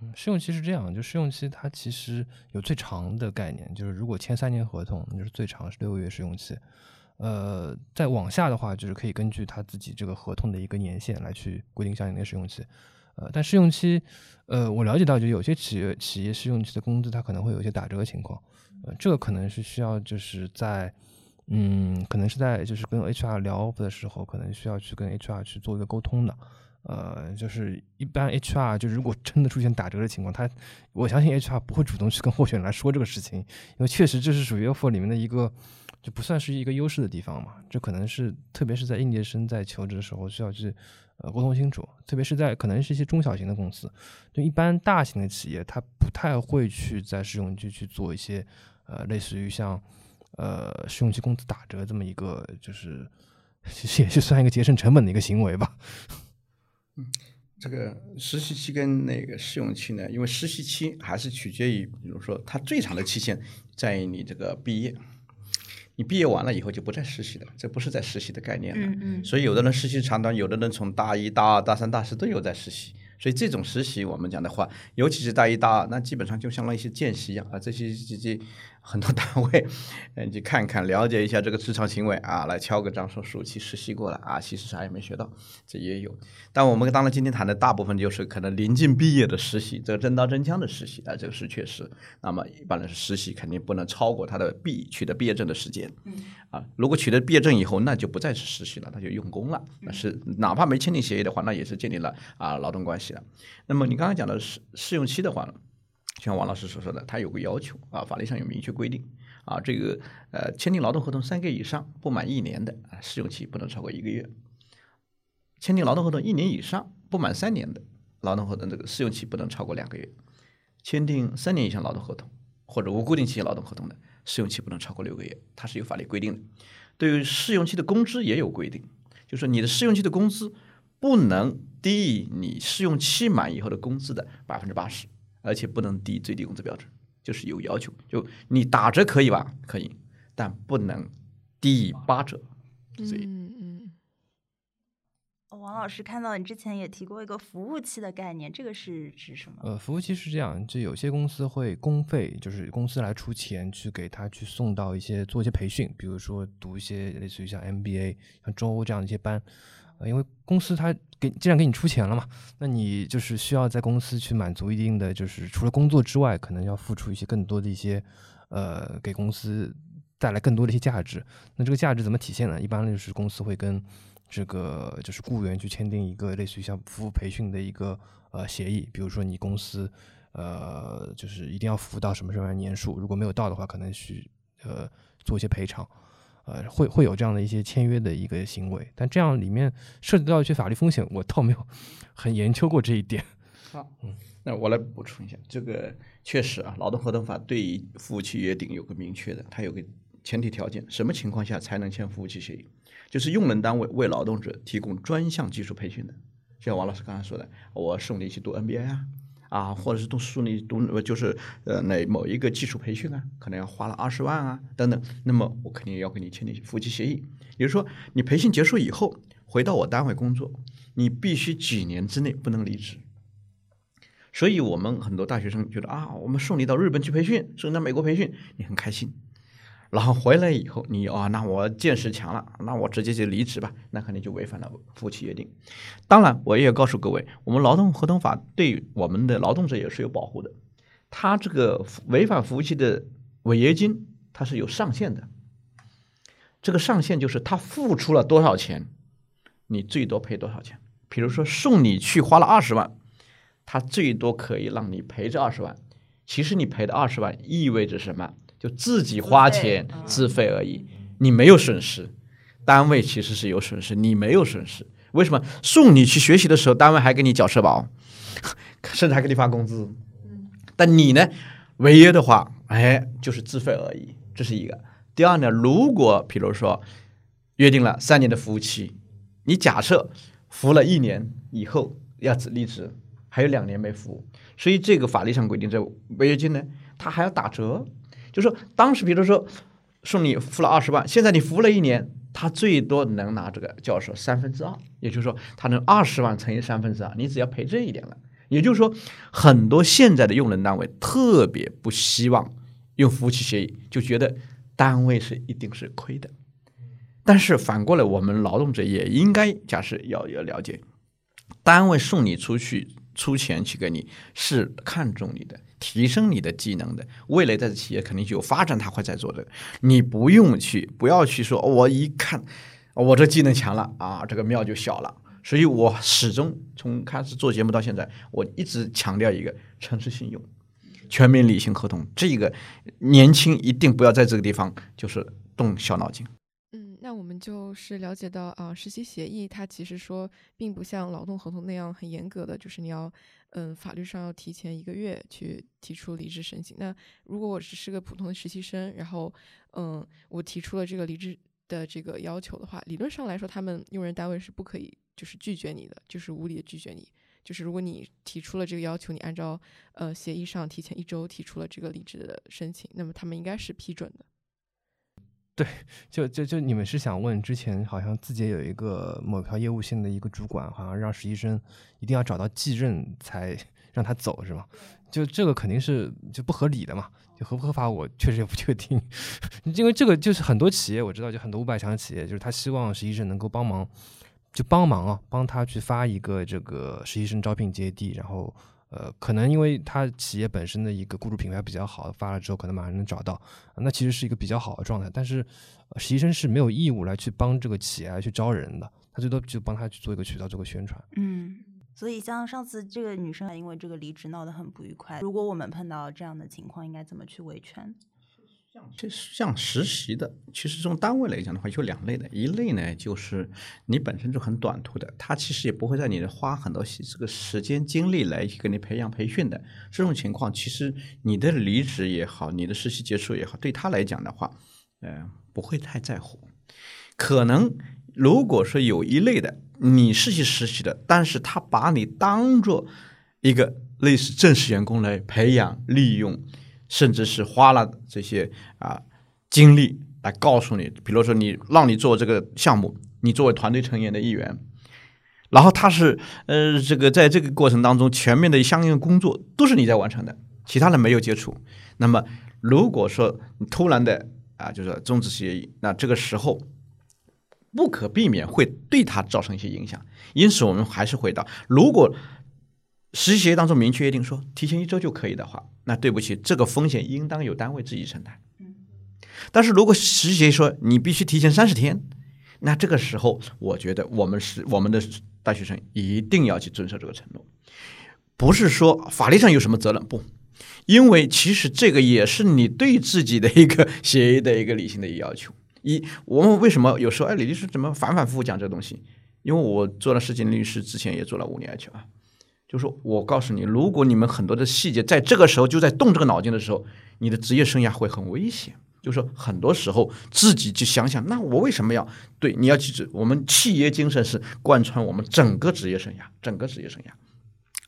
嗯，试用期是这样，就试用期它其实有最长的概念，就是如果签三年合同，那就是最长是六个月试用期。呃，再往下的话，就是可以根据他自己这个合同的一个年限来去规定相应的试用期。呃，但试用期，呃，我了解到就有些企业企业试用期的工资它可能会有一些打折情况，呃，这个可能是需要就是在，嗯，可能是在就是跟 HR 聊的时候，可能需要去跟 HR 去做一个沟通的。呃，就是一般 HR 就如果真的出现打折的情况，他我相信 HR 不会主动去跟候选人来说这个事情，因为确实这是属于 offer 里面的一个。就不算是一个优势的地方嘛，这可能是特别是在应届生在求职的时候需要去呃沟通清楚，特别是在可能是一些中小型的公司，就一般大型的企业它不太会去在试用期去做一些呃类似于像呃试用期工资打折这么一个就是其实也是算一个节省成本的一个行为吧。嗯，这个实习期跟那个试用期呢，因为实习期还是取决于，比如说它最长的期限在于你这个毕业。你毕业完了以后就不再实习了，这不是在实习的概念了。嗯嗯。所以有的人实习长短，有的人从大一、大二、大三、大四都有在实习。所以这种实习，我们讲的话，尤其是大一、大二，那基本上就相当于一些见习一样啊，这些这些。很多单位，嗯，去看看，了解一下这个职场行为啊，来敲个章说暑期实习过了啊，其实啥也没学到，这也有。但我们当然今天谈的大部分就是可能临近毕业的实习，这个真刀真枪的实习啊，这个是确实。那么一般来说实习肯定不能超过他的毕取得毕业证的时间。嗯。啊，如果取得毕业证以后，那就不再是实习了，那就用工了。那是哪怕没签订协议的话，那也是建立了啊劳动关系了。那么你刚刚讲的试试用期的话。就像王老师所说的，他有个要求啊，法律上有明确规定啊，这个呃，签订劳动合同三个月以上不满一年的啊，试用期不能超过一个月；签订劳动合同一年以上不满三年的劳动合同，这个试用期不能超过两个月；签订三年以上劳动合同或者无固定期限劳动合同的试用期不能超过六个月，它是有法律规定的。对于试用期的工资也有规定，就是说你的试用期的工资不能低于你试用期满以后的工资的百分之八十。而且不能低最低工资标准，就是有要求，就你打折可以吧？可以，但不能低于八折。嗯嗯。王老师看到你之前也提过一个服务期的概念，这个是指什么？呃，服务期是这样，就有些公司会公费，就是公司来出钱去给他去送到一些做一些培训，比如说读一些类似于像 MBA、像中欧这样的一些班。因为公司他给既然给你出钱了嘛，那你就是需要在公司去满足一定的，就是除了工作之外，可能要付出一些更多的一些，呃，给公司带来更多的一些价值。那这个价值怎么体现呢？一般就是公司会跟这个就是雇员去签订一个类似于像服务培训的一个呃协议，比如说你公司呃就是一定要服务到什么什么年数，如果没有到的话，可能需呃做一些赔偿。呃，会会有这样的一些签约的一个行为，但这样里面涉及到一些法律风险，我倒没有很研究过这一点。好，嗯，那我来补充一下，这个确实啊，劳动合同法对于服务期约定有个明确的，它有个前提条件，什么情况下才能签服务期协议？就是用人单位为劳动者提供专项技术培训的，像王老师刚才说的，我送你去读 NBA 啊。啊，或者是读书你读就是呃那某一个技术培训啊，可能要花了二十万啊等等，那么我肯定要跟你签订夫妻协议，也就是说你培训结束以后回到我单位工作，你必须几年之内不能离职。所以我们很多大学生觉得啊，我们送你到日本去培训，送你到美国培训，你很开心。然后回来以后，你啊，那我见识强了，那我直接就离职吧，那肯定就违反了夫妻约定。当然，我也告诉各位，我们劳动合同法对我们的劳动者也是有保护的。他这个违反服务期的违约金，它是有上限的。这个上限就是他付出了多少钱，你最多赔多少钱。比如说送你去花了二十万，他最多可以让你赔这二十万。其实你赔的二十万意味着什么？就自己花钱自费而已，你没有损失，单位其实是有损失，你没有损失。为什么送你去学习的时候，单位还给你缴社保，甚至还给你发工资？但你呢，违约的话，哎，就是自费而已，这是一个。第二呢，如果比如说约定了三年的服务期，你假设服了一年以后要离职，还有两年没服，所以这个法律上规定，这违约金呢，它还要打折。就是说，当时比如说送你付了二十万，现在你服了一年，他最多能拿这个叫说三分之二，也就是说，他能二十万乘以三分之二，你只要赔这一点了，也就是说，很多现在的用人单位特别不希望用服务器协议，就觉得单位是一定是亏的。但是反过来，我们劳动者也应该假设要要了解，单位送你出去出钱去给你，是看重你的，提升你的技能的。未来在企业肯定就有发展，他会在做的。你不用去，不要去说，我一看我这技能强了啊，这个庙就小了。所以我始终从开始做节目到现在，我一直强调一个诚实信用、全面理性合同。这个年轻一定不要在这个地方就是动小脑筋。那我们就是了解到啊，实习协议它其实说并不像劳动合同那样很严格的，就是你要嗯法律上要提前一个月去提出离职申请。那如果我只是个普通的实习生，然后嗯我提出了这个离职的这个要求的话，理论上来说，他们用人单位是不可以。就是拒绝你的，就是无理的拒绝你。就是如果你提出了这个要求，你按照呃协议上提前一周提出了这个离职的申请，那么他们应该是批准的。对，就就就你们是想问，之前好像字节有一个某条业务线的一个主管，好像让实习生一定要找到继任才 让他走，是吗？就这个肯定是就不合理的嘛。就合不合法，我确实也不确定，因为这个就是很多企业我知道，就很多五百强企业，就是他希望实习生能够帮忙。就帮忙啊，帮他去发一个这个实习生招聘接地，然后呃，可能因为他企业本身的一个雇主品牌比较好，发了之后可能马上能找到，那其实是一个比较好的状态。但是实习生是没有义务来去帮这个企业来去招人的，他最多就帮他去做一个渠道，做个宣传。嗯，所以像上次这个女生因为这个离职闹得很不愉快，如果我们碰到这样的情况，应该怎么去维权？其实像实习的，其实从单位来讲的话，有两类的。一类呢，就是你本身就很短途的，他其实也不会在你的花很多这个时间精力来给你培养培训的。这种情况，其实你的离职也好，你的实习结束也好，对他来讲的话，呃，不会太在乎。可能如果说有一类的，你是去实习的，但是他把你当做一个类似正式员工来培养利用。甚至是花了这些啊精力来告诉你，比如说你让你做这个项目，你作为团队成员的一员，然后他是呃这个在这个过程当中全面的相应工作都是你在完成的，其他人没有接触。那么如果说你突然的啊就是终止协议，那这个时候不可避免会对他造成一些影响。因此我们还是回到，如果实习协议当中明确约定说提前一周就可以的话。那对不起，这个风险应当由单位自己承担。但是如果实习协议说你必须提前三十天，那这个时候我觉得我们是我们的大学生一定要去遵守这个承诺，不是说法律上有什么责任不？因为其实这个也是你对自己的一个协议的一个理性的一个要求。一，我们为什么有时候哎，李律师怎么反反复复讲这东西？因为我做了十几年律师，之前也做了五年去啊。就是我告诉你，如果你们很多的细节在这个时候就在动这个脑筋的时候，你的职业生涯会很危险。就是说，很多时候自己去想想，那我为什么要对？你要记住，我们契约精神是贯穿我们整个职业生涯，整个职业生涯。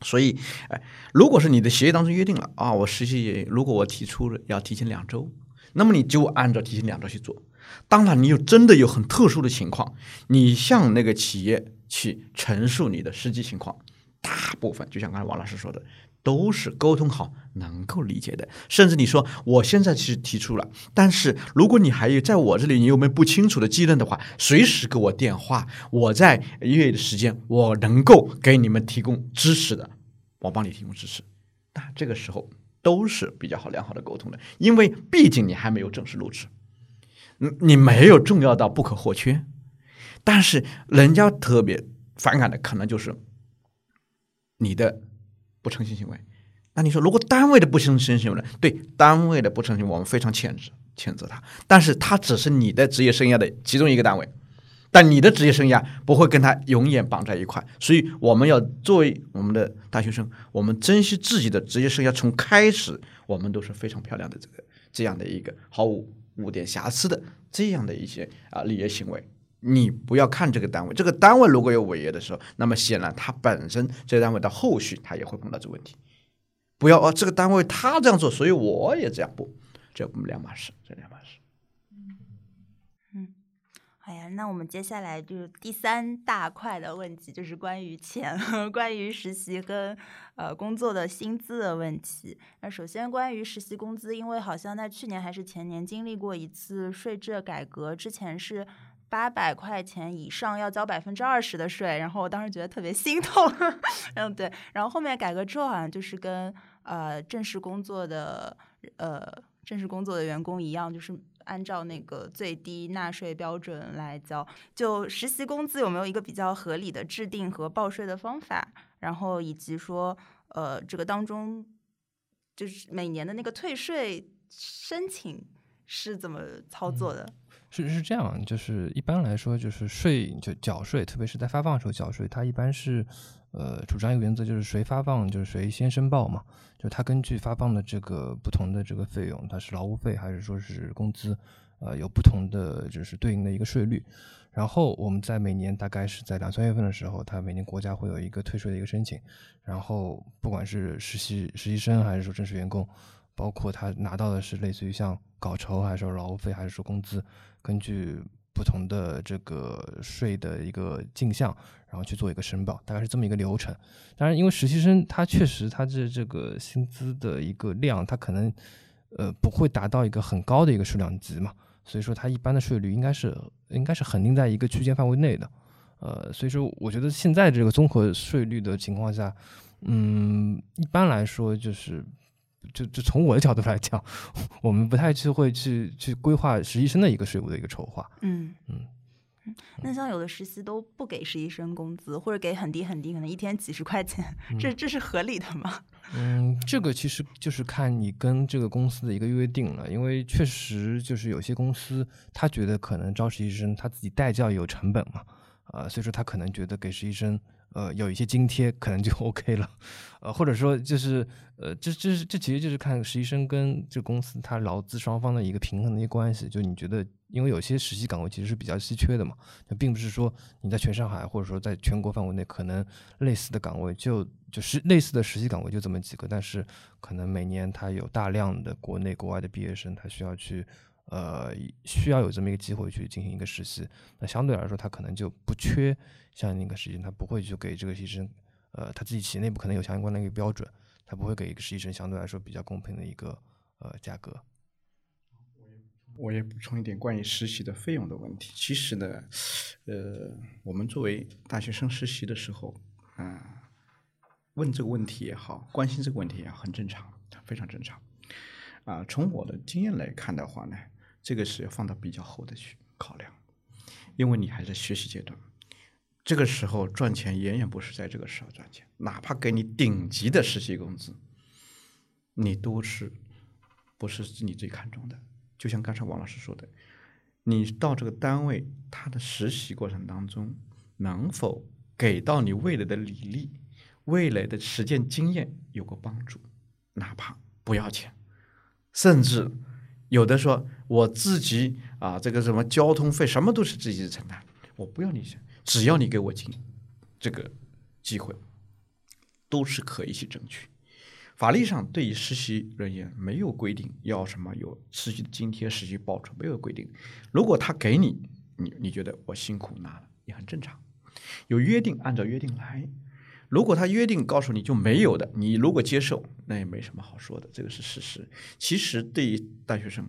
所以，哎，如果是你的协议当中约定了啊，我实习如果我提出了要提前两周，那么你就按照提前两周去做。当然，你有真的有很特殊的情况，你向那个企业去陈述你的实际情况。大部分就像刚才王老师说的，都是沟通好、能够理解的。甚至你说我现在其实提出了，但是如果你还有在我这里你有没有不清楚的技能的话，随时给我电话，我在业余的时间我能够给你们提供支持的，我帮你提供支持。那这个时候都是比较好良好的沟通的，因为毕竟你还没有正式入职，嗯，你没有重要到不可或缺。但是人家特别反感的可能就是。你的不诚信行为，那你说如果单位的不诚信行为呢？对单位的不诚信，我们非常谴责谴责他。但是他只是你的职业生涯的其中一个单位，但你的职业生涯不会跟他永远绑在一块。所以我们要作为我们的大学生，我们珍惜自己的职业生涯，从开始我们都是非常漂亮的这个这样的一个毫无污点瑕疵的这样的一些啊立业行为。你不要看这个单位，这个单位如果有违约的时候，那么显然它本身这个单位的后续它也会碰到这个问题。不要哦，这个单位他这样做，所以我也这样不，这两码事，这两码事。嗯，哎呀，那我们接下来就是第三大块的问题，就是关于钱和、关于实习跟呃工作的薪资的问题。那首先关于实习工资，因为好像在去年还是前年经历过一次税制改革，之前是八百块钱以上要交百分之二十的税，然后我当时觉得特别心痛。嗯，对，然后后面改革之后，好像就是跟呃正式工作的呃正式工作的员工一样，就是。按照那个最低纳税标准来交，就实习工资有没有一个比较合理的制定和报税的方法？然后以及说，呃，这个当中就是每年的那个退税申请是怎么操作的？是是这样，就是一般来说，就是税就缴税，特别是在发放的时候缴税，它一般是。呃，主张一个原则就是谁发放就是谁先申报嘛，就它根据发放的这个不同的这个费用，它是劳务费还是说是工资，呃，有不同的就是对应的一个税率。然后我们在每年大概是在两三月份的时候，他每年国家会有一个退税的一个申请，然后不管是实习实习生还是说正式员工，包括他拿到的是类似于像稿酬还是说劳务费还是说工资，根据。不同的这个税的一个进项，然后去做一个申报，大概是这么一个流程。当然，因为实习生他确实他这这个薪资的一个量，他可能呃不会达到一个很高的一个数量级嘛，所以说他一般的税率应该是应该是恒定在一个区间范围内的。呃，所以说我觉得现在这个综合税率的情况下，嗯，一般来说就是。就就从我的角度来讲，我们不太去会去去规划实习生的一个税务的一个筹划。嗯嗯那像有的实习都不给实习生工资，或者给很低很低，可能一天几十块钱，这这是合理的吗？嗯，这个其实就是看你跟这个公司的一个约定了，因为确实就是有些公司他觉得可能招实习生他自己带教有成本嘛，啊，所以说他可能觉得给实习生。呃，有一些津贴可能就 OK 了，呃，或者说就是，呃，这这是这其实就是看实习生跟这公司他劳资双方的一个平衡的一个关系。就你觉得，因为有些实习岗位其实是比较稀缺的嘛，那并不是说你在全上海或者说在全国范围内可能类似的岗位就就是类似的实习岗位就这么几个，但是可能每年他有大量的国内国外的毕业生，他需要去。呃，需要有这么一个机会去进行一个实习，那相对来说，他可能就不缺像那个实习生，他不会去给这个实习生，呃，他自己企业内部可能有相关的一个标准，他不会给一个实习生相对来说比较公平的一个呃价格。我也补充一点关于实习的费用的问题。其实呢，呃，我们作为大学生实习的时候，啊，问这个问题也好，关心这个问题也，很正常，非常正常。啊，从我的经验来看的话呢。这个是要放到比较后的去考量，因为你还在学习阶段，这个时候赚钱远远不是在这个时候赚钱，哪怕给你顶级的实习工资，你都是不是你最看重的。就像刚才王老师说的，你到这个单位，他的实习过程当中能否给到你未来的履历、未来的实践经验有个帮助，哪怕不要钱，甚至。有的说我自己啊，这个什么交通费什么都是自己承担，我不要你钱，只要你给我进这个机会，都是可以去争取。法律上对于实习人员没有规定要什么有实习津贴、实习报酬，没有规定。如果他给你，你你觉得我辛苦拿了也很正常，有约定按照约定来。如果他约定告诉你就没有的，你如果接受，那也没什么好说的，这个是事实。其实对于大学生，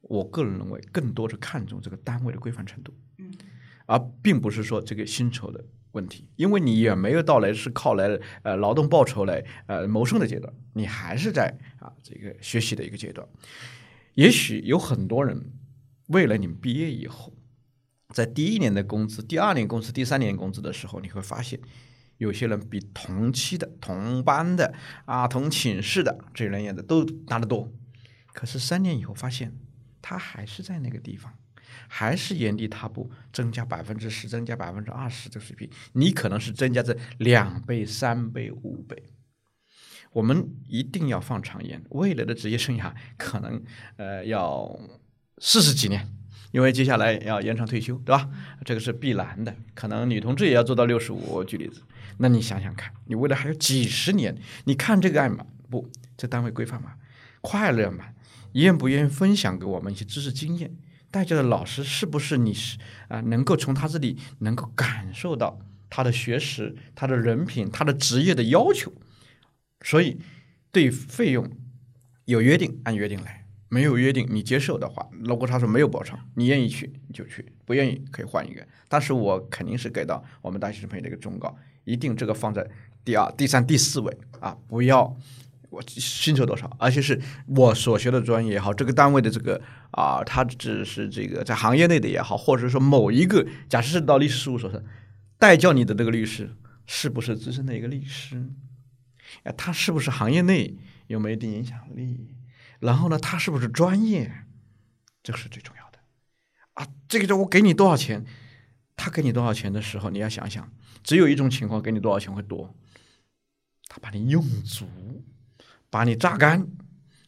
我个人认为更多是看重这个单位的规范程度，嗯，而并不是说这个薪酬的问题，因为你也没有到来是靠来呃劳动报酬来呃谋生的阶段，你还是在啊这个学习的一个阶段。也许有很多人为了你们毕业以后，在第一年的工资、第二年工资、第三年工资的时候，你会发现。有些人比同期的、同班的、啊同寝室的这人员的都拿得多，可是三年以后发现，他还是在那个地方，还是原地踏步，增加百分之十、增加百分之二十的水平，你可能是增加这两倍、三倍、五倍。我们一定要放长眼，未来的职业生涯可能呃要四十几年。因为接下来要延长退休，对吧？这个是必然的，可能女同志也要做到六十五。举例子，那你想想看，你未来还有几十年，你看这个爱吗？不，这单位规范吗？快乐吗？愿不愿意分享给我们一些知识经验？带教的老师是不是你是啊、能够从他这里能够感受到他的学识、他的人品、他的职业的要求。所以对费用有约定，按约定来。没有约定，你接受的话，如果他说没有补偿，你愿意去你就去，不愿意可以换一个。但是我肯定是给到我们大学生朋友的一个忠告，一定这个放在第二、第三、第四位啊，不要我薪酬多少，而且是我所学的专业也好，这个单位的这个啊，他只是这个在行业内的也好，或者说某一个，假设是到律师事务所上代教你的这个律师是不是资深的一个律师？啊，他是不是行业内有没有一定影响力？然后呢，他是不是专业？这个是最重要的啊！这个就我给你多少钱，他给你多少钱的时候，你要想想，只有一种情况给你多少钱会多，他把你用足，把你榨干。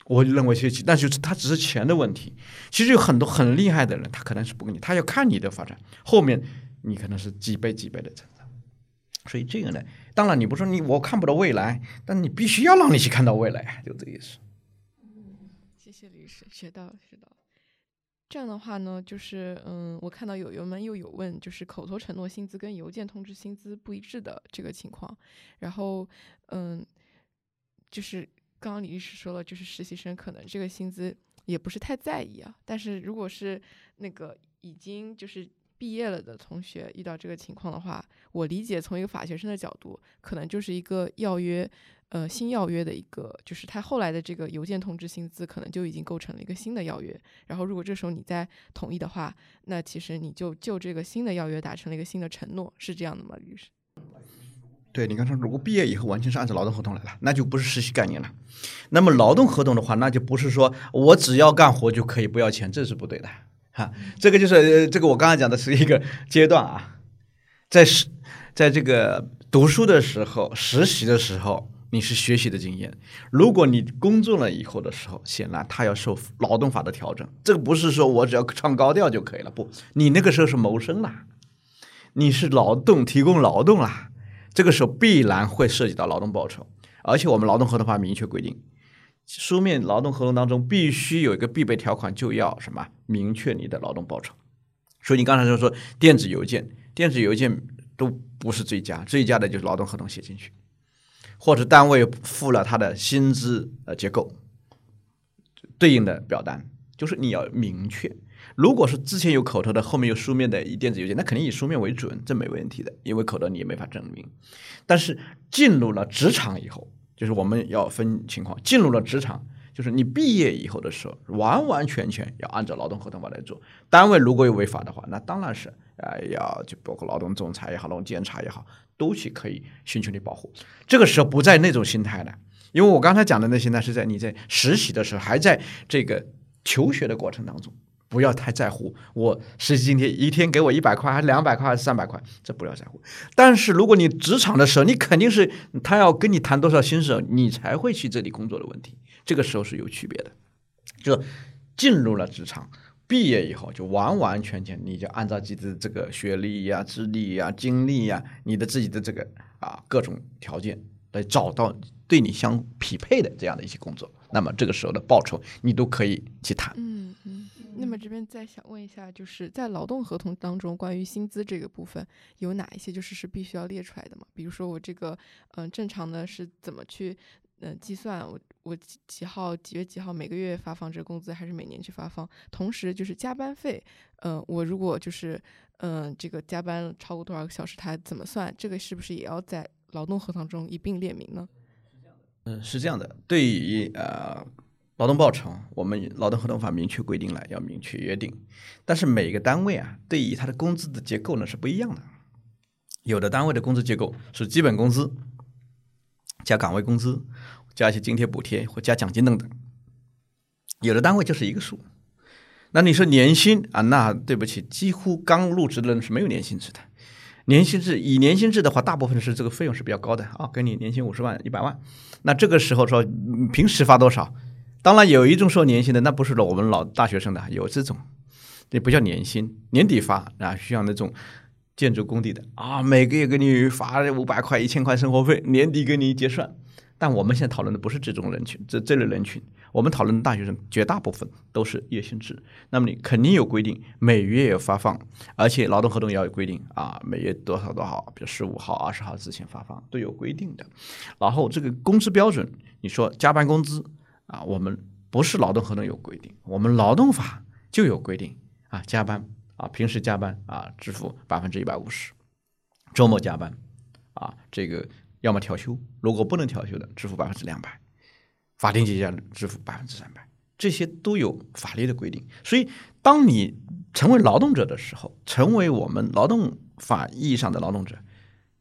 我认为是，那就是他只是钱的问题。其实有很多很厉害的人，他可能是不给你，他要看你的发展，后面你可能是几倍几倍的成长。所以这个呢，当然你不说你我看不到未来，但你必须要让你去看到未来，就这意思。谢谢律师，学到了，学到了。这样的话呢，就是嗯，我看到友友们又有问，就是口头承诺薪资跟邮件通知薪资不一致的这个情况。然后嗯，就是刚刚李律师说了，就是实习生可能这个薪资也不是太在意啊。但是如果是那个已经就是毕业了的同学遇到这个情况的话，我理解从一个法学生的角度，可能就是一个要约。呃，新要约的一个，就是他后来的这个邮件通知薪资，可能就已经构成了一个新的要约。然后，如果这时候你再同意的话，那其实你就就这个新的要约达成了一个新的承诺，是这样的吗，律师？对你刚才如果毕业以后完全是按照劳动合同来了，那就不是实习概念了。那么劳动合同的话，那就不是说我只要干活就可以不要钱，这是不对的哈。这个就是这个我刚才讲的是一个阶段啊，在实在这个读书的时候、实习的时候。你是学习的经验，如果你工作了以后的时候，显然他要受劳动法的调整。这个不是说我只要唱高调就可以了，不，你那个时候是谋生啦，你是劳动提供劳动啦，这个时候必然会涉及到劳动报酬。而且我们劳动合同法明确规定，书面劳动合同当中必须有一个必备条款，就要什么明确你的劳动报酬。所以你刚才就说电子邮件，电子邮件都不是最佳，最佳的就是劳动合同写进去。或者单位付了他的薪资呃结构对应的表单，就是你要明确。如果是之前有口头的，后面有书面的以电子邮件，那肯定以书面为准，这没问题的，因为口头你也没法证明。但是进入了职场以后，就是我们要分情况。进入了职场，就是你毕业以后的时候，完完全全要按照劳动合同法来做。单位如果有违法的话，那当然是啊，要就包括劳动仲裁也好，劳动监察也好。都去可以寻求你保护，这个时候不在那种心态了，因为我刚才讲的那些呢是在你在实习的时候，还在这个求学的过程当中，不要太在乎我实习津贴一天给我一百块还是两百块还是三百块，这不要在乎。但是如果你职场的时候，你肯定是他要跟你谈多少薪水，你才会去这里工作的问题，这个时候是有区别的。就进入了职场。毕业以后就完完全全，你就按照自己的这个学历呀、资历呀、经历呀，你的自己的这个啊各种条件来找到对你相匹配的这样的一些工作。那么这个时候的报酬，你都可以去谈。嗯。那么这边再想问一下，就是在劳动合同当中，关于薪资这个部分，有哪一些就是是必须要列出来的吗？比如说我这个嗯正常的是怎么去？嗯，计算我我几几号几月几号每个月发放这个工资，还是每年去发放？同时就是加班费，嗯，我如果就是嗯这个加班超过多少个小时，它怎么算？这个是不是也要在劳动合同中一并列明呢？嗯，是这样的。对于呃劳动报酬，我们劳动合同法明确规定了要明确约定，但是每个单位啊，对于他的工资的结构呢是不一样的。有的单位的工资结构是基本工资加岗位工资。加一些津贴补贴或加奖金等等，有的单位就是一个数。那你说年薪啊？那对不起，几乎刚入职的人是没有年薪制的。年薪制以年薪制的话，大部分是这个费用是比较高的啊，给你年薪五十万、一百万。那这个时候说平时发多少？当然有一种说年薪的，那不是我们老大学生的，有这种，也不叫年薪，年底发啊，需要那种建筑工地的啊，每个月给你发五百块、一千块生活费，年底给你结算。但我们现在讨论的不是这种人群，这这类人群，我们讨论的大学生绝大部分都是月薪制。那么你肯定有规定，每月有发放，而且劳动合同也要有规定啊，每月多少多少，比如十五号、二十号之前发放都有规定的。然后这个工资标准，你说加班工资啊，我们不是劳动合同有规定，我们劳动法就有规定啊，加班啊，平时加班啊，支付百分之一百五十，周末加班啊，这个。要么调休，如果不能调休的，支付百分之两百；法定节假日支付百分之三百，这些都有法律的规定。所以，当你成为劳动者的时候，成为我们劳动法意义上的劳动者，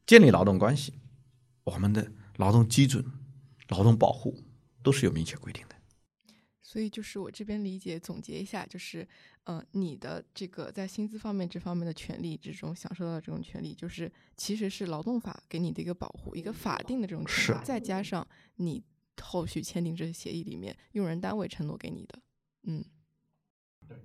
建立劳动关系，我们的劳动基准、劳动保护都是有明确规定的。所以就是我这边理解总结一下，就是，呃，你的这个在薪资方面这方面的权利，之中享受到的这种权利，就是其实是劳动法给你的一个保护，一个法定的这种权利，再加上你后续签订这些协议里面用人单位承诺给你的，嗯，对，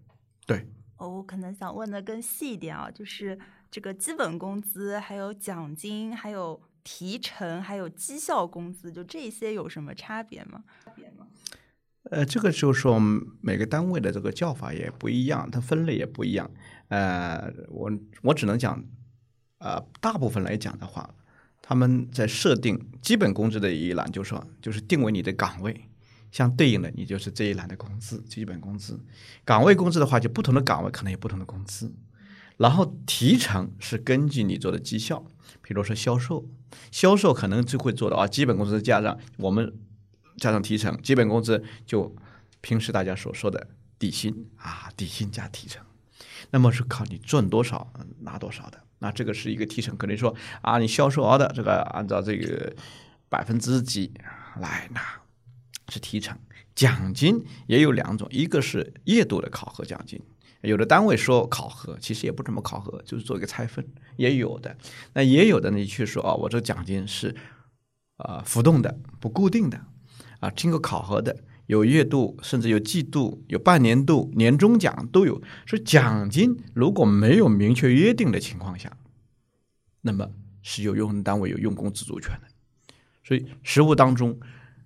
对。哦，我可能想问的更细一点啊，就是这个基本工资、还有奖金、还有提成、还有绩效工资，就这些有什么差别吗？差别吗？呃，这个就是说每个单位的这个叫法也不一样，它分类也不一样。呃，我我只能讲，呃，大部分来讲的话，他们在设定基本工资的一栏，就是说就是定为你的岗位，相对应的你就是这一栏的工资，基本工资。岗位工资的话，就不同的岗位可能有不同的工资。然后提成是根据你做的绩效，比如说销售，销售可能就会做到啊，基本工资加上我们。加上提成，基本工资就平时大家所说的底薪啊，底薪加提成，那么是靠你赚多少拿多少的。那这个是一个提成，可能说啊，你销售额的这个按照这个百分之几来拿是提成。奖金也有两种，一个是月度的考核奖金，有的单位说考核，其实也不怎么考核，就是做一个拆分，也有的。那也有的呢，去说啊，我这奖金是啊浮动的，不固定的。啊，经过考核的有月度，甚至有季度、有半年度、年终奖都有。说奖金如果没有明确约定的情况下，那么是有用人单位有用工自主权的。所以实务当中，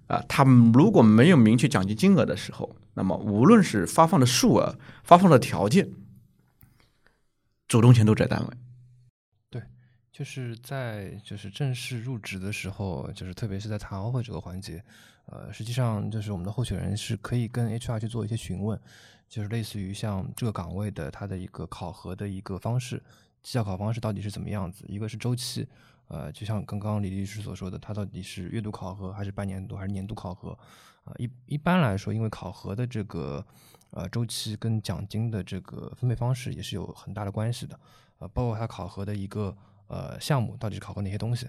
啊，他们如果没有明确奖金金额的时候，那么无论是发放的数额、发放的条件，主动权都在单位。对，就是在就是正式入职的时候，就是特别是在谈 offer 这个环节。呃，实际上就是我们的候选人是可以跟 HR 去做一些询问，就是类似于像这个岗位的它的一个考核的一个方式，绩效考核方式到底是怎么样子？一个是周期，呃，就像刚刚李律师所说的，它到底是月度考核还是半年度还是年度考核？啊，一一般来说，因为考核的这个呃周期跟奖金的这个分配方式也是有很大的关系的，呃，包括它考核的一个呃项目到底是考核哪些东西，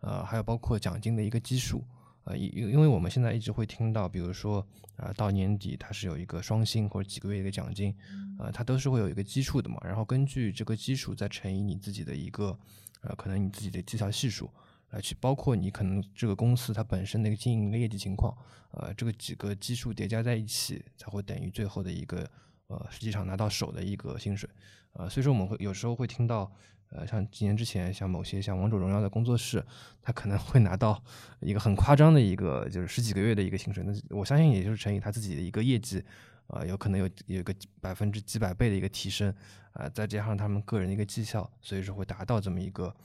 呃，还有包括奖金的一个基数。呃，因因为我们现在一直会听到，比如说，啊，到年底它是有一个双薪或者几个月一个奖金，呃，它都是会有一个基数的嘛，然后根据这个基数再乘以你自己的一个，呃，可能你自己的绩效系数来去，包括你可能这个公司它本身的一个经营的业绩情况，呃，这个几个基数叠加在一起，才会等于最后的一个，呃，实际上拿到手的一个薪水，呃，所以说我们会有时候会听到。呃，像几年之前，像某些像王者荣耀的工作室，他可能会拿到一个很夸张的一个，就是十几个月的一个薪水。那我相信，也就是乘以他自己的一个业绩，啊，有可能有有个百分之几百倍的一个提升，啊，再加上他们个人的一个绩效，所以说会达到这么一个，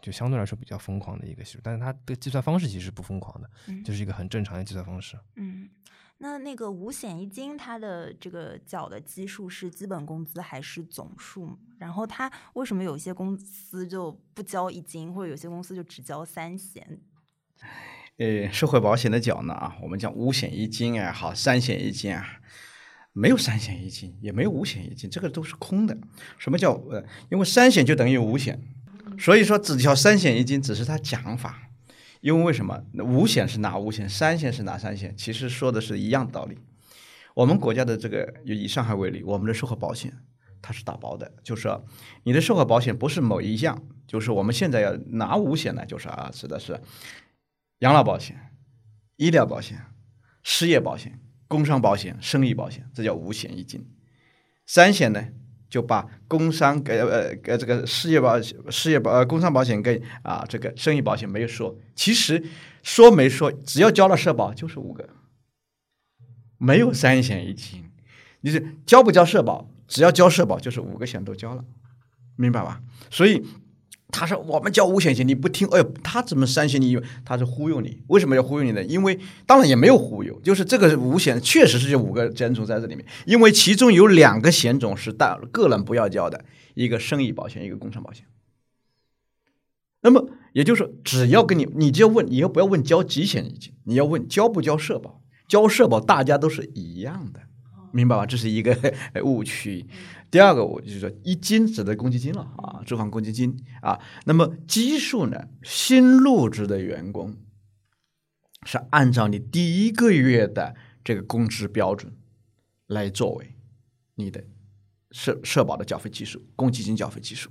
就相对来说比较疯狂的一个系数。但是它的计算方式其实不疯狂的，就是一个很正常的计算方式。嗯。那那个五险一金，它的这个缴的基数是基本工资还是总数？然后它为什么有些公司就不交一金，或者有些公司就只交三险？呃，社会保险的缴呢啊，我们讲五险一金啊，好，三险一金啊，没有三险一金，也没有五险一金，这个都是空的。什么叫呃？因为三险就等于五险，所以说只交三险一金，只是它讲法。因为为什么五险是哪五险，三险是哪三险？其实说的是一样的道理。我们国家的这个，以上海为例，我们的社会保险它是打包的，就是你的社会保险不是某一项，就是我们现在要拿五险呢，就是啊，指的是养老保险、医疗保险、失业保险、工伤保险、生育保险，这叫五险一金。三险呢，就把工伤给呃给这个失业保失业保呃工伤保险跟啊这个生育保险没有说，其实说没说，只要交了社保就是五个，没有三险一金，你是交不交社保，只要交社保就是五个险都交了，明白吧？所以。他说：“我们交五险一金，你不听，哎呦，他怎么三险？你以为他是忽悠你？为什么要忽悠你呢？因为当然也没有忽悠，就是这个五险确实是有五个险种在这里面，因为其中有两个险种是大个人不要交的，一个生意保险，一个工伤保险。那么也就是说，只要跟你，你就要问，你要不要问交几险一金？你要问交不交社保？交社保大家都是一样的，明白吧？这是一个 误区。”第二个，我就是说，一金指的公积金了啊，住房公积金啊。那么基数呢？新入职的员工是按照你第一个月的这个工资标准来作为你的社社保的缴费基数，公积金缴费基数。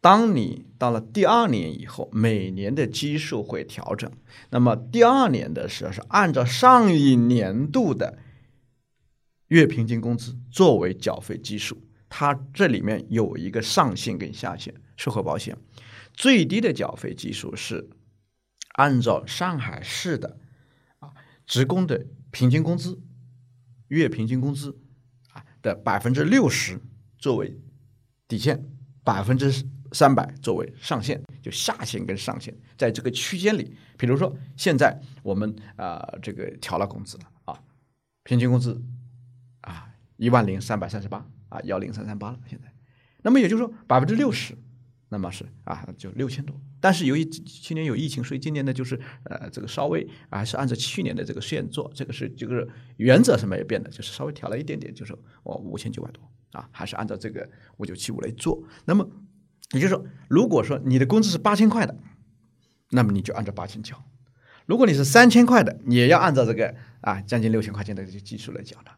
当你到了第二年以后，每年的基数会调整。那么第二年的时候是按照上一年度的。月平均工资作为缴费基数，它这里面有一个上限跟下限。社会保险最低的缴费基数是按照上海市的啊职工的平均工资月平均工资啊的百分之六十作为底线，百分之三百作为上限，就下限跟上限在这个区间里。比如说现在我们啊这个调了工资了啊，平均工资。一万零三百三十八啊，幺零三三八了。现在，那么也就是说百分之六十，那么是啊，就六千多。但是由于去年有疫情，所以今年呢就是呃这个稍微还是按照去年的这个线做，这个是这个原则是没有变的，就是稍微调了一点点，就是我五千九百多啊，还是按照这个五九七五来做。那么也就是说，如果说你的工资是八千块的，那么你就按照八千交；如果你是三千块的，也要按照这个啊将近六千块钱的这个基数来缴的，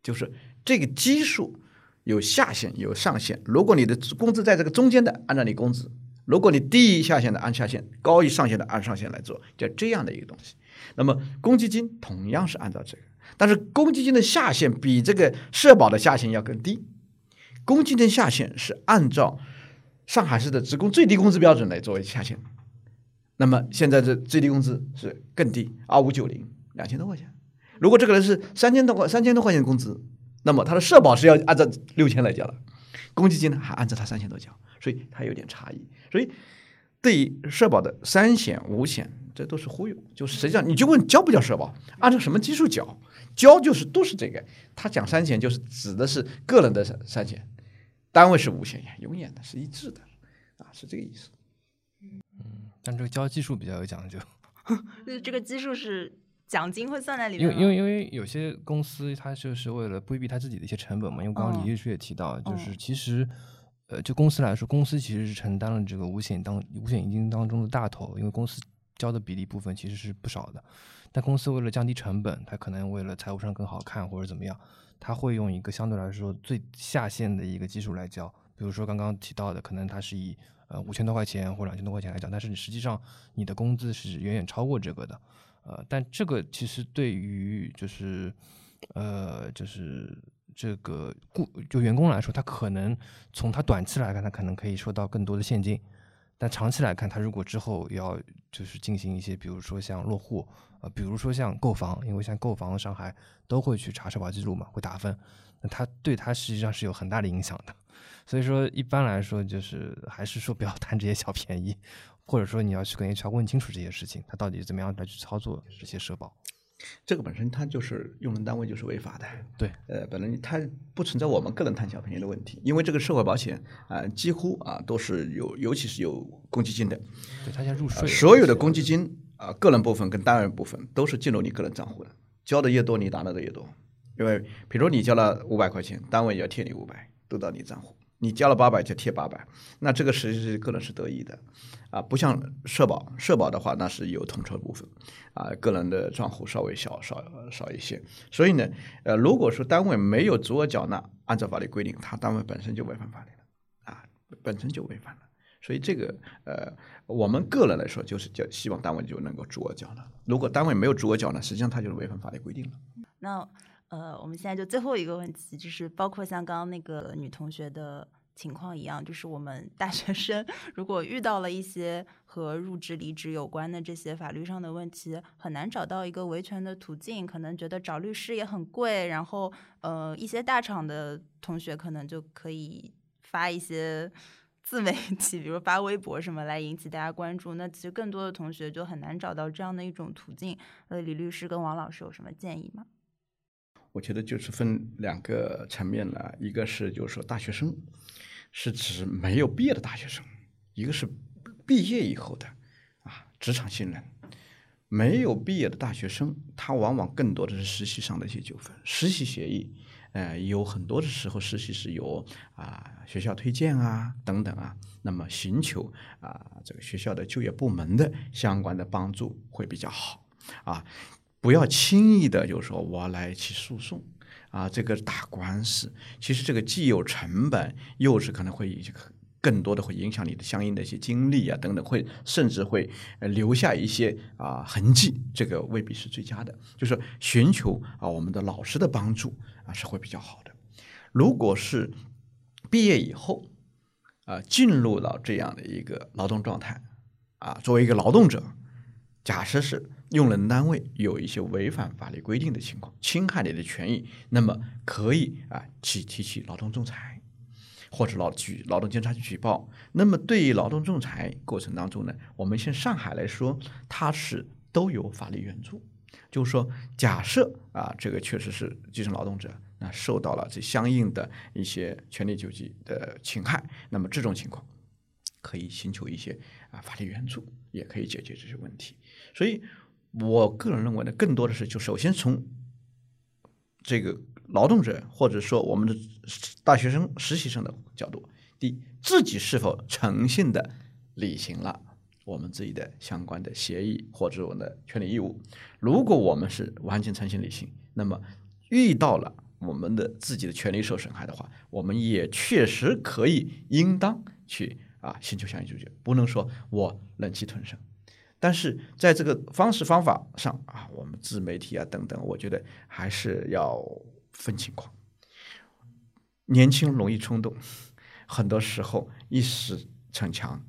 就是。这个基数有下限有上限，如果你的工资在这个中间的，按照你工资；如果你低于下限的，按下限；高于上限的，按上限来做，就这样的一个东西。那么公积金同样是按照这个，但是公积金的下限比这个社保的下限要更低。公积金下限是按照上海市的职工最低工资标准来作为下限。那么现在这最低工资是更低，二五九零，两千多块钱。如果这个人是三千多块三千多块钱工资。那么他的社保是要按照六千来交的，公积金呢还按照他三千多交，所以它有点差异。所以对于社保的三险五险，这都是忽悠。就实际上你就问交不交社保，按照什么基数缴？交就是都是这个。他讲三险就是指的是个人的三三险，单位是五险呀，永远的是一致的，啊，是这个意思。嗯，但这个交基数比较有讲究。那这个基数是？奖金会算在里面，因为因为因为有些公司它就是为了规避它自己的一些成本嘛。因为刚刚李律师也提到，就是其实，呃，就公司来说，公司其实是承担了这个五险当五险一金当中的大头，因为公司交的比例部分其实是不少的。但公司为了降低成本，它可能为了财务上更好看或者怎么样，它会用一个相对来说最下限的一个基数来交。比如说刚刚提到的，可能它是以呃五千多块钱或两千多块钱来讲，但是你实际上你的工资是远远超过这个的。呃，但这个其实对于就是，呃，就是这个雇就员工来说，他可能从他短期来看，他可能可以收到更多的现金，但长期来看，他如果之后要就是进行一些，比如说像落户，呃，比如说像购房，因为像购房，上海都会去查社保记录嘛，会打分，那他对他实际上是有很大的影响的。所以说，一般来说，就是还是说不要 贪这些小便宜。或者说你要去跟 HR 问清楚这些事情，他到底怎么样来去操作这些社保？这个本身它就是用人单位就是违法的。对，呃，本来它不存在我们个人贪小便宜的问题，因为这个社会保险啊，几乎啊都是有，尤其是有公积金的。对，他先入税。所有的公积金啊，个人部分跟单位部分都是进入你个人账户的，交的越多，你拿到的越多。因为比如你交了五百块钱，单位要贴你五百，都到你账户。你交了八百就贴八百，那这个实际是个人是得益的，啊，不像社保，社保的话那是有统筹部分，啊，个人的账户稍微少少少一些，所以呢，呃，如果说单位没有足额缴纳，按照法律规定，他单位本身就违反法律了，啊，本身就违反了，所以这个呃，我们个人来说就是叫希望单位就能够足额缴纳，如果单位没有足额缴纳，实际上他就是违反法律规定了。那。呃，我们现在就最后一个问题，就是包括像刚刚那个女同学的情况一样，就是我们大学生如果遇到了一些和入职、离职有关的这些法律上的问题，很难找到一个维权的途径，可能觉得找律师也很贵，然后呃，一些大厂的同学可能就可以发一些 自媒体，比如发微博什么来引起大家关注。那其实更多的同学就很难找到这样的一种途径。呃，李律师跟王老师有什么建议吗？我觉得就是分两个层面了，一个是就是说大学生，是指没有毕业的大学生；一个是毕业以后的啊职场新人。没有毕业的大学生，他往往更多的是实习上的一些纠纷。实习协议，呃，有很多的时候实习是由啊学校推荐啊等等啊，那么寻求啊这个学校的就业部门的相关的帮助会比较好啊。不要轻易的就说我来起诉讼啊，这个打官司，其实这个既有成本，又是可能会更多的会影响你的相应的一些经历啊等等，会甚至会留下一些啊痕迹，这个未必是最佳的。就是寻求啊我们的老师的帮助啊是会比较好的。如果是毕业以后啊进入到这样的一个劳动状态啊，作为一个劳动者，假设是。用人单位有一些违反法律规定的情况，侵害你的权益，那么可以啊去提起劳动仲裁，或者劳举劳动监察局举报。那么对于劳动仲裁过程当中呢，我们像上海来说，它是都有法律援助。就是说，假设啊这个确实是基层劳动者，那受到了这相应的一些权利救济的侵害，那么这种情况可以寻求一些啊法律援助，也可以解决这些问题。所以。我个人认为呢，更多的是就首先从这个劳动者或者说我们的大学生、实习生的角度，第一，自己是否诚信的履行了我们自己的相关的协议或者我们的权利义务。如果我们是完全诚信履行，那么遇到了我们的自己的权利受损害的话，我们也确实可以应当去啊寻求相应救济，不能说我忍气吞声。但是在这个方式方法上啊，我们自媒体啊等等，我觉得还是要分情况。年轻容易冲动，很多时候一时逞强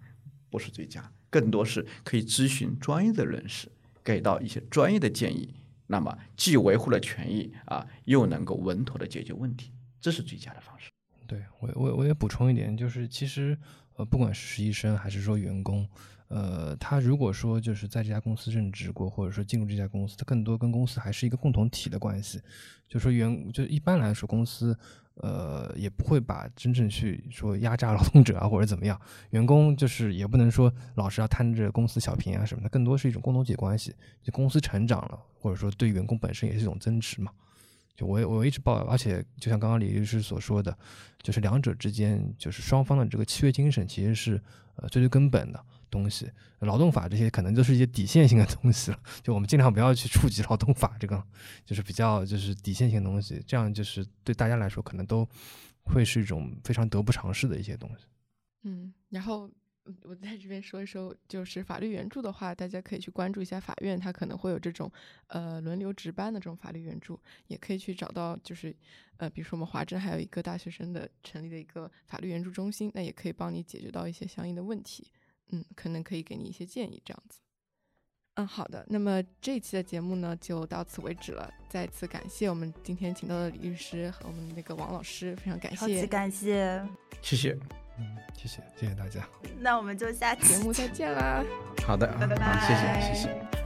不是最佳，更多是可以咨询专业的人士，给到一些专业的建议，那么既维护了权益啊，又能够稳妥的解决问题，这是最佳的方式。对我我我也补充一点，就是其实呃，不管是实习生还是说员工。呃，他如果说就是在这家公司任职过，或者说进入这家公司，他更多跟公司还是一个共同体的关系。就说员，就一般来说，公司呃也不会把真正去说压榨劳动者啊，或者怎么样。员工就是也不能说老是要贪着公司小便宜啊什么的，更多是一种共同体关系。就公司成长了，或者说对员工本身也是一种增值嘛。就我我一直抱，而且就像刚刚李律师所说的，就是两者之间就是双方的这个契约精神其实是呃最最根本的。东西，劳动法这些可能都是一些底线性的东西了，就我们尽量不要去触及劳动法这个，就是比较就是底线性的东西，这样就是对大家来说可能都会是一种非常得不偿失的一些东西。嗯，然后我在这边说一说，就是法律援助的话，大家可以去关注一下法院，它可能会有这种呃轮流值班的这种法律援助，也可以去找到就是呃，比如说我们华政还有一个大学生的成立的一个法律援助中心，那也可以帮你解决到一些相应的问题。嗯，可能可以给你一些建议，这样子。嗯，好的。那么这一期的节目呢，就到此为止了。再次感谢我们今天请到的李律师和我们那个王老师，非常感谢，感谢，谢谢，嗯，谢谢，谢谢大家。那我们就下期节目再见啦。好的，拜拜，谢谢，谢谢。